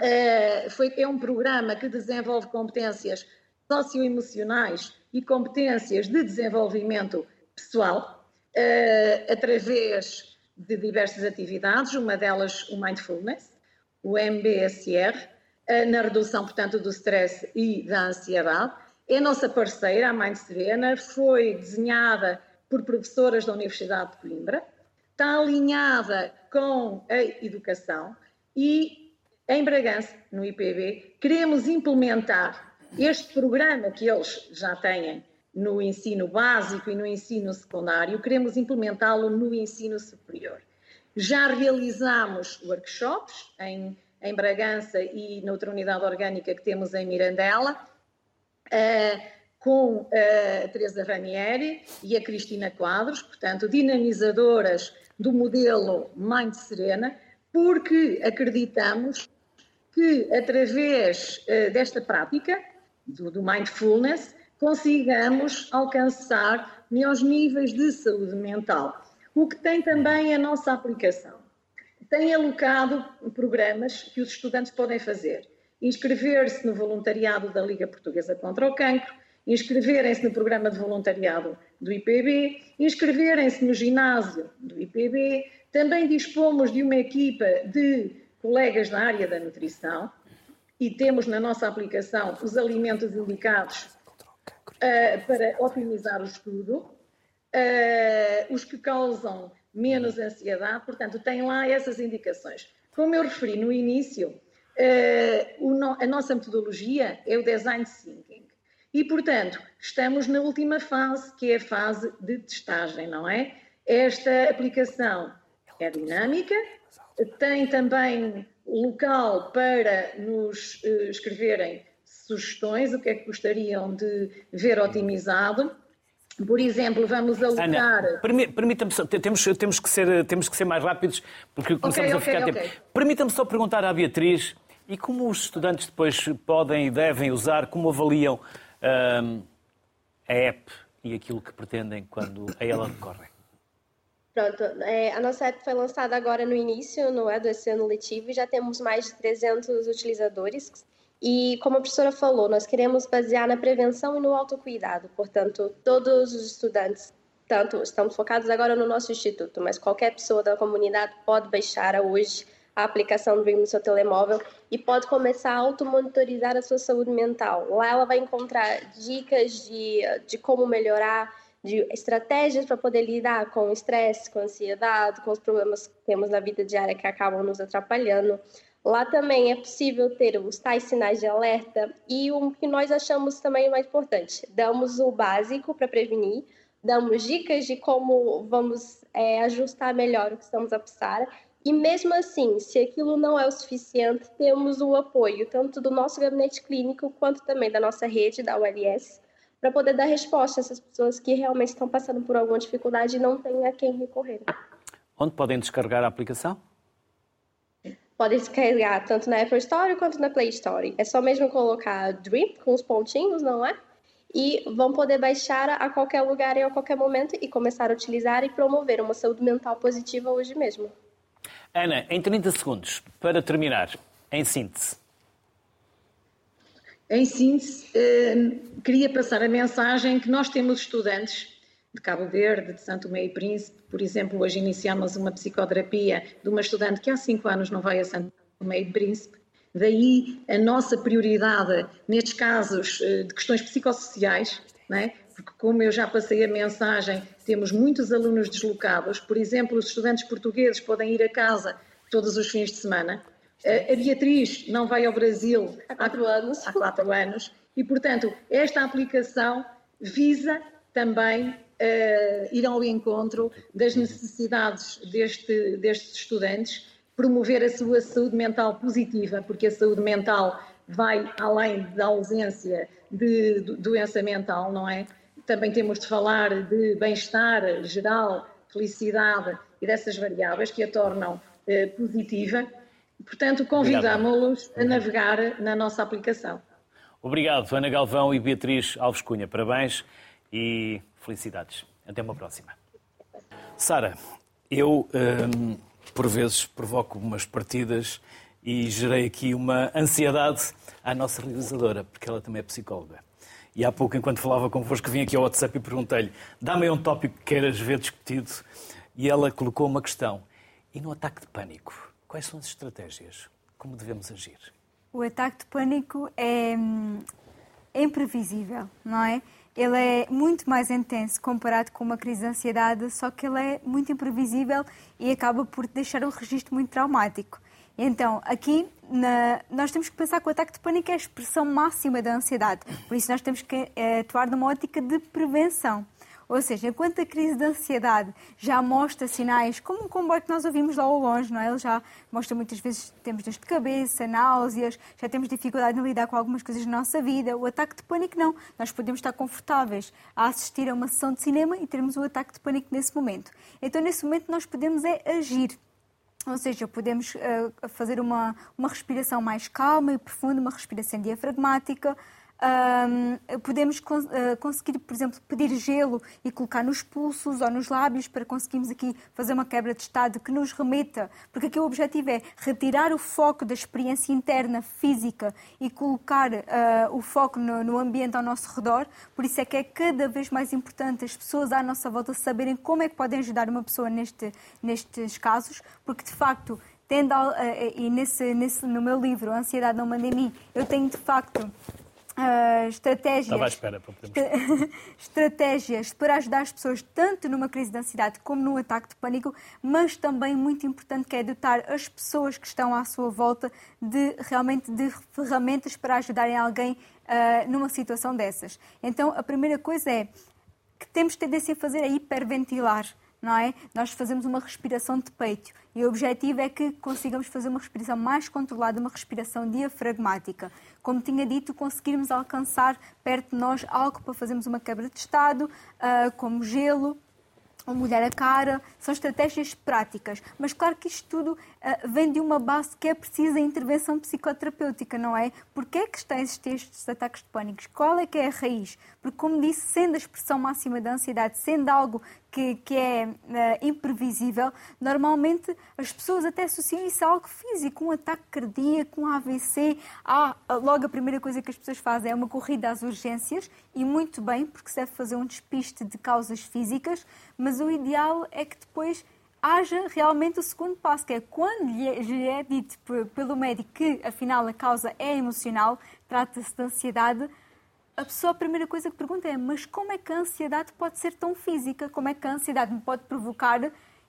Speaker 5: é, foi, é um programa que desenvolve competências socioemocionais e competências de desenvolvimento pessoal uh, através de diversas atividades, uma delas o Mindfulness, o MBSR, na redução, portanto, do stress e da ansiedade. É a nossa parceira, a Mind Serena, foi desenhada por professoras da Universidade de Coimbra, está alinhada com a educação e em Bragança, no IPB, queremos implementar este programa que eles já têm no ensino básico e no ensino secundário, queremos implementá-lo no ensino superior. Já realizamos workshops em, em Bragança e noutra unidade orgânica que temos em Mirandela, uh, com a Teresa Ranieri e a Cristina Quadros, portanto, dinamizadoras do modelo Mind Serena, porque acreditamos que, através uh, desta prática, do, do mindfulness, consigamos alcançar melhores níveis de saúde mental. O que tem também a nossa aplicação. Tem alocado programas que os estudantes podem fazer. Inscrever-se no voluntariado da Liga Portuguesa contra o Cancro, inscreverem-se no programa de voluntariado do IPB, inscreverem-se no ginásio do IPB. Também dispomos de uma equipa de colegas da área da nutrição, e temos na nossa aplicação os alimentos indicados uh, para otimizar o estudo, uh, os que causam menos ansiedade, portanto, tem lá essas indicações. Como eu referi no início, no, a nossa metodologia é o design thinking. E, portanto, estamos na última fase, que é a fase de testagem, não é? Esta aplicação é dinâmica, tem também local para nos uh, escreverem sugestões, o que é que gostariam de ver otimizado. Por exemplo, vamos alocar. Ana,
Speaker 1: permita-me só, temos, temos, que ser, temos que ser mais rápidos, porque começamos okay, a ficar okay, tempo. Permita-me só perguntar à Beatriz, e como os estudantes depois podem e devem usar, como avaliam um, a app e aquilo que pretendem quando a ela recorrem?
Speaker 6: Pronto, é, a nossa app foi lançada agora no início, não é, desse ano letivo, e já temos mais de 300 utilizadores. E como a professora falou, nós queremos basear na prevenção e no autocuidado. Portanto, todos os estudantes, tanto estamos focados agora no nosso instituto, mas qualquer pessoa da comunidade pode baixar hoje a aplicação do Dream no seu telemóvel e pode começar a automonitorizar a sua saúde mental. Lá ela vai encontrar dicas de, de como melhorar, de estratégias para poder lidar com o estresse, com a ansiedade, com os problemas que temos na vida diária que acabam nos atrapalhando. Lá também é possível ter os tais sinais de alerta e o que nós achamos também mais importante, damos o básico para prevenir, damos dicas de como vamos é, ajustar melhor o que estamos a passar E mesmo assim, se aquilo não é o suficiente, temos o apoio tanto do nosso gabinete clínico quanto também da nossa rede, da ULS, para poder dar resposta a essas pessoas que realmente estão passando por alguma dificuldade e não têm a quem recorrer.
Speaker 1: Onde podem descarregar a aplicação?
Speaker 6: Podem descarregar tanto na Apple Store quanto na Play Store. É só mesmo colocar Dream com os pontinhos, não é? E vão poder baixar a qualquer lugar e a qualquer momento e começar a utilizar e promover uma saúde mental positiva hoje mesmo.
Speaker 1: Ana, em 30 segundos, para terminar, em síntese.
Speaker 5: Em síntese, eh, queria passar a mensagem que nós temos estudantes de Cabo Verde, de Santo Meio e Príncipe. Por exemplo, hoje iniciamos uma psicoterapia de uma estudante que há cinco anos não vai a Santo Meio e Príncipe. Daí a nossa prioridade nestes casos eh, de questões psicossociais, não é? porque como eu já passei a mensagem, temos muitos alunos deslocados. Por exemplo, os estudantes portugueses podem ir a casa todos os fins de semana. A Beatriz não vai ao Brasil
Speaker 6: há quatro anos.
Speaker 5: Há quatro anos. E, portanto, esta aplicação visa também ir ao encontro das necessidades deste, destes estudantes, promover a sua saúde mental positiva, porque a saúde mental vai além da ausência de doença mental, não é? também temos de falar de bem-estar geral, felicidade e dessas variáveis que a tornam eh, positiva. Portanto, convidamos-los a navegar na nossa aplicação.
Speaker 1: Obrigado, Ana Galvão e Beatriz Alves Cunha. Parabéns e felicidades. Até uma próxima. Sara, eu hum, por vezes provoco umas partidas e gerei aqui uma ansiedade à nossa realizadora, porque ela também é psicóloga. E há pouco, enquanto falava convosco, vim aqui ao WhatsApp e perguntei-lhe: dá-me um tópico que queiras ver discutido. E ela colocou uma questão. E no ataque de pânico, quais são as estratégias? Como devemos agir?
Speaker 2: O ataque de pânico é, é imprevisível, não é? Ele é muito mais intenso comparado com uma crise de ansiedade, só que ele é muito imprevisível e acaba por deixar um registro muito traumático. Então, aqui na, nós temos que pensar que o ataque de pânico é a expressão máxima da ansiedade. Por isso, nós temos que é, atuar numa ótica de prevenção. Ou seja, enquanto a crise de ansiedade já mostra sinais, como um comboio que nós ouvimos lá ao longe, não é? Ele já mostra muitas vezes temos dor de cabeça, náuseas, já temos dificuldade em lidar com algumas coisas na nossa vida. O ataque de pânico não. Nós podemos estar confortáveis a assistir a uma sessão de cinema e termos o ataque de pânico nesse momento. Então, nesse momento, nós podemos é agir. Ou seja, podemos uh, fazer uma, uma respiração mais calma e profunda, uma respiração diafragmática, podemos uh, conseguir, por exemplo, pedir gelo e colocar nos pulsos ou nos lábios para conseguirmos aqui fazer uma quebra de estado que nos remeta, porque aqui o objetivo é retirar o foco da experiência interna, física e colocar uh, o foco no, no, ambiente ao nosso redor. Por isso é que é cada vez mais importante as pessoas à nossa volta saberem como é que podem ajudar uma pessoa neste, nestes casos, porque de facto tendo, uh, e nesse, nesse, no meu livro, Ansiedade Não Manda em Mim, eu tenho de facto uh, estratégias,
Speaker 1: espera para podermos... [laughs]
Speaker 2: estratégias para ajudar as pessoas tanto numa crise de ansiedade como num ataque de pânico, mas também muito importante que é dotar as pessoas que estão à sua volta de realmente de ferramentas para ajudarem alguém uh, numa situação dessas. Então, a primeira coisa é que temos tendência a fazer é hiperventilar não é? Nós fazemos uma respiração de peito e o objetivo é que consigamos fazer uma respiração mais controlada, uma respiração diafragmática. Como tinha dito, conseguirmos alcançar perto de nós algo para fazermos uma quebra de estado, uh, como gelo, ou molhar a cara, são estratégias práticas. Mas claro que isto tudo uh, vem de uma base que é precisa intervenção psicoterapêutica, não é? Porquê é que estão a existir estes ataques de pânico? Qual é que é a raiz? Porque, como disse, sendo a expressão máxima da ansiedade, sendo algo que, que é uh, imprevisível, normalmente as pessoas até associam isso a algo físico, um ataque cardíaco, um AVC. Ah, logo a primeira coisa que as pessoas fazem é uma corrida às urgências, e muito bem, porque se deve fazer um despiste de causas físicas, mas o ideal é que depois haja realmente o segundo passo, que é quando lhe é dito pelo médico que afinal a causa é emocional, trata-se de ansiedade, a pessoa a primeira coisa que pergunta é: mas como é que a ansiedade pode ser tão física? Como é que a ansiedade me pode provocar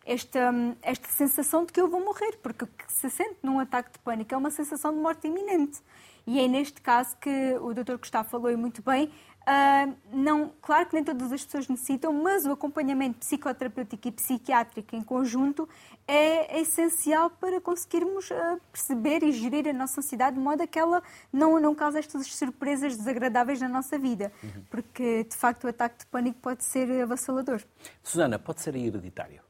Speaker 2: esta, esta sensação de que eu vou morrer? Porque o que se sente num ataque de pânico é uma sensação de morte iminente. E é neste caso que o Dr. Gustavo falou muito bem, Uh, não, claro que nem todas as pessoas necessitam, mas o acompanhamento psicoterapêutico e psiquiátrico em conjunto é, essencial para conseguirmos uh, perceber e gerir a nossa ansiedade de modo a que ela não, não cause estas surpresas desagradáveis na nossa vida, uhum. porque de facto o ataque de pânico pode ser avassalador.
Speaker 1: Susana, pode ser hereditário?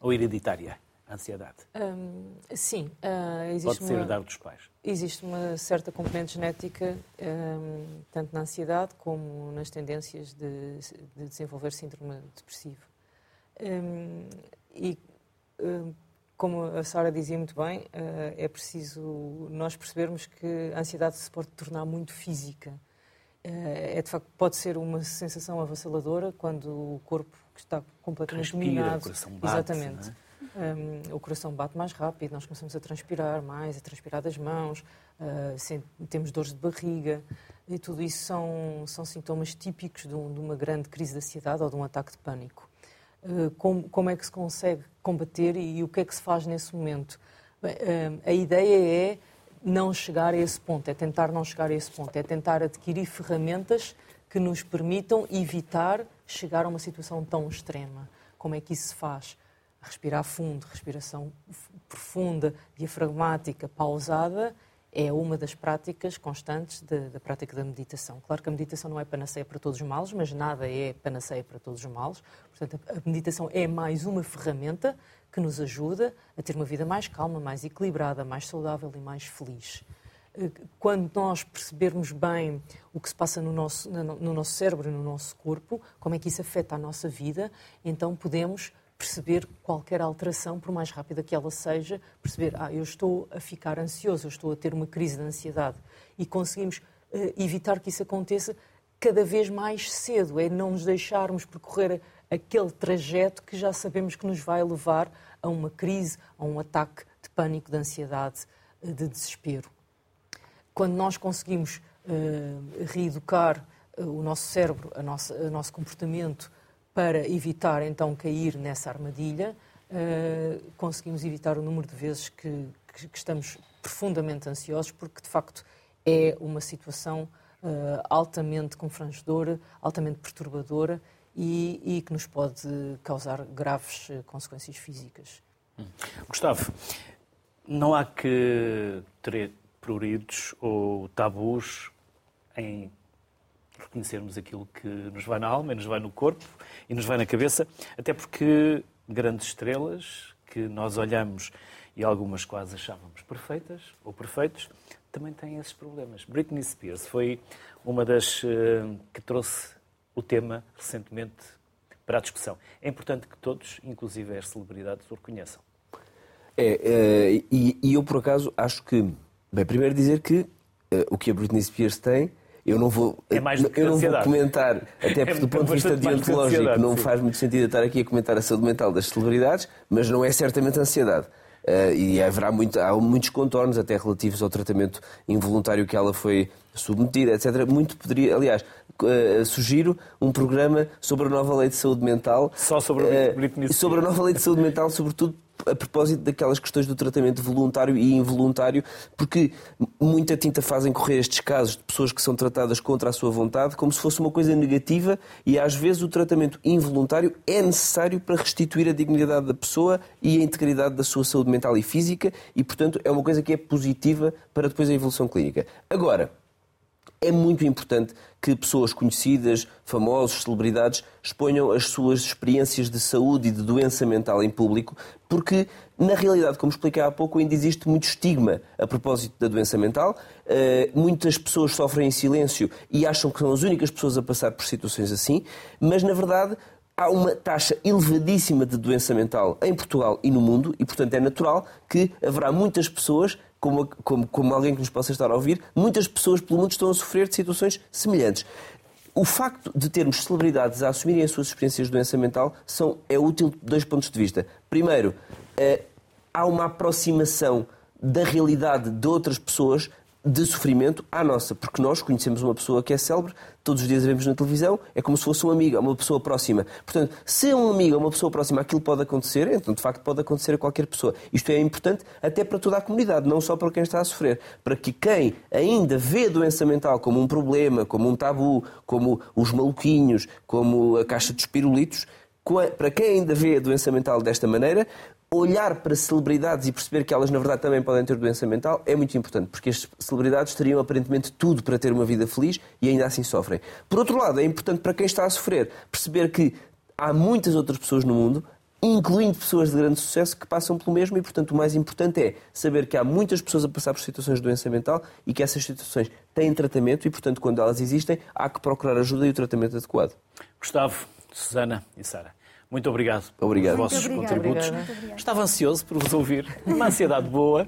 Speaker 1: Ou hereditária? a ansiedade?
Speaker 3: Um, sim. Uh,
Speaker 1: existe Pode ser herdado dos pais?
Speaker 3: Existe uma certa componente genética, um, tanto na ansiedade como nas tendências de, de desenvolver síndrome depressivo. Um, e, como a Sara dizia muito bem, uh, é preciso nós percebermos que a ansiedade se pode tornar muito física. Uh, é de facto pode ser uma sensação avassaladora quando o corpo está completamente
Speaker 1: Respira,
Speaker 3: minado.
Speaker 1: O bate,
Speaker 3: Exatamente. Um, o coração bate mais rápido, nós começamos a transpirar mais, a transpirar das mãos, uh, temos dores de barriga e tudo isso são, são sintomas típicos de, um, de, uma grande crise de ansiedade ou de um ataque de pânico. Uh, como, como, é que se consegue combater e, e, o que é que se faz nesse momento? Bem, uh, a ideia é não chegar a esse ponto, é tentar não chegar a esse ponto, é tentar adquirir ferramentas que nos permitam evitar chegar a uma situação tão extrema. Como é que isso se faz? Respirar fundo, respiração profunda, diafragmática, pausada, é uma das práticas constantes da prática da meditação. Claro que a meditação não é panaceia para todos os males, mas nada é panaceia para todos os males. Portanto, a meditação é mais uma ferramenta que nos ajuda a ter uma vida mais calma, mais equilibrada, mais saudável e mais feliz. Eh, quando nós percebermos bem o que se passa no nosso, no nosso cérebro no nosso corpo, como é que isso afeta a nossa vida, então podemos perceber qualquer alteração, por mais rápida que ela seja, perceber, ah, eu estou a ficar ansioso, eu estou a ter uma crise de ansiedade. E conseguimos uh, evitar que isso aconteça cada vez mais cedo, é não nos deixarmos percorrer aquele trajeto que já sabemos que nos vai levar a uma crise, a um ataque de pânico, de ansiedade, uh, de desespero. Quando nós conseguimos uh, reeducar o nosso cérebro, nossa, o nosso comportamento, para evitar então cair nessa armadilha, uh, conseguimos evitar o número de vezes que, que, que, estamos profundamente ansiosos, porque de facto é uma situação uh, altamente confrangedora, altamente perturbadora e, e, que nos pode causar graves uh, consequências físicas.
Speaker 1: Gustavo, não há que ter pruridos ou tabus em reconhecermos aquilo que nos vai na alma, nos vai no corpo e nos vai na cabeça, até porque grandes estrelas que nós olhamos e algumas quase achávamos perfeitas ou perfeitos, também têm esses problemas. Britney Spears foi uma das uh, que trouxe o tema recentemente para a discussão. É importante que todos, inclusive as celebridades, o reconheçam.
Speaker 4: É, é e, e, eu por acaso acho que, bem, primeiro dizer que uh, o que a Britney Spears tem eu não vou,
Speaker 1: é mais
Speaker 4: eu não vou comentar, até porque é do ponto de vista deontológico não sim. faz muito sentido estar aqui a comentar a saúde mental das celebridades, mas não é certamente ansiedade. Uh, e haverá muito, há muitos contornos, até relativos ao tratamento involuntário que ela foi submetida, etc. Muito poderia, aliás, uh, sugiro um programa sobre a nova lei de saúde mental.
Speaker 1: Só sobre a uh,
Speaker 4: Sobre a nova lei de saúde mental, sobretudo a propósito daquelas questões do tratamento voluntário e involuntário, porque muita tinta fazem correr estes casos de pessoas que são tratadas contra a sua vontade como se fosse uma coisa negativa e às vezes o tratamento involuntário é necessário para restituir a dignidade da pessoa e a integridade da sua saúde mental e física e, portanto, é uma coisa que é positiva para depois a evolução clínica. Agora, é muito importante que pessoas conhecidas, famosos, celebridades, exponham as suas experiências de saúde e de doença mental em público, porque, na realidade, como expliquei há pouco, ainda existe muito estigma a propósito da doença mental. Uh, muitas pessoas sofrem em silêncio e acham que são as únicas pessoas a passar por situações assim, mas, na verdade, há uma taxa elevadíssima de doença mental em Portugal e no mundo, e, portanto, é natural que haverá muitas pessoas como, como, como alguém que nos possa estar a ouvir, muitas pessoas pelo mundo estão a sofrer de situações semelhantes. O facto de termos celebridades a assumirem as suas experiências de doença mental são, é útil de dois pontos de vista. Primeiro, eh, há uma aproximação da realidade de outras pessoas de sofrimento à nossa, porque nós conhecemos uma pessoa que é célebre, todos os dias a vemos na televisão, é como se fosse um amigo, é uma pessoa próxima. Portanto, se é um amigo ou uma pessoa próxima aquilo pode acontecer, então de facto pode acontecer a qualquer pessoa. Isto é importante até para toda a comunidade, não só para quem está a sofrer. Para que quem ainda vê a doença mental como um problema, como um tabu, como os maluquinhos, como a caixa de espirulitos, para quem ainda vê a doença mental desta maneira, olhar para celebridades e perceber que elas, na verdade, também podem ter doença mental é muito importante, porque as celebridades teriam aparentemente tudo para ter uma vida feliz e ainda assim sofrem. Por outro lado, é importante para quem está a sofrer perceber que há muitas outras pessoas no mundo, incluindo pessoas de grande sucesso, que passam pelo mesmo e, portanto, o mais importante é saber que há muitas pessoas a passar por situações de doença mental e que essas situações têm tratamento e, portanto, quando elas existem, há que procurar ajuda e o tratamento adequado.
Speaker 1: Gustavo, Susana e Sara. Muito obrigado
Speaker 4: Obrigado.
Speaker 1: pelos vossos
Speaker 2: Muito
Speaker 1: contributos.
Speaker 2: obrigada.
Speaker 1: Estava ansioso por vos ouvir. Uma ansiedade boa.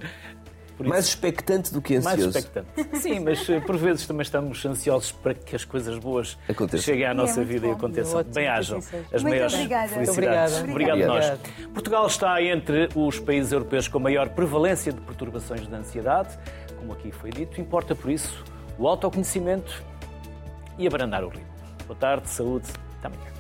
Speaker 4: Mais expectante do que
Speaker 1: mais
Speaker 4: ansioso.
Speaker 1: expectante. Sim, mas eh, por vezes também estamos ansiosos para que as coisas boas
Speaker 4: Aconteçam.
Speaker 1: cheguem à nossa
Speaker 2: muito
Speaker 1: vida e
Speaker 2: bom.
Speaker 1: aconteçam.
Speaker 3: Ótimo,
Speaker 1: Bem
Speaker 3: que
Speaker 1: hajam
Speaker 3: assim
Speaker 1: as
Speaker 2: Muito
Speaker 1: maiores
Speaker 2: obrigada.
Speaker 1: felicidades.
Speaker 3: Muito
Speaker 1: Obrigado
Speaker 3: obrigada.
Speaker 1: nós. Portugal está entre os países europeus com maior prevalência de perturbações de ansiedade, como aqui foi dito. Importa, por isso, o autoconhecimento e abrandar o ritmo. Boa tarde, saúde, até amanhã.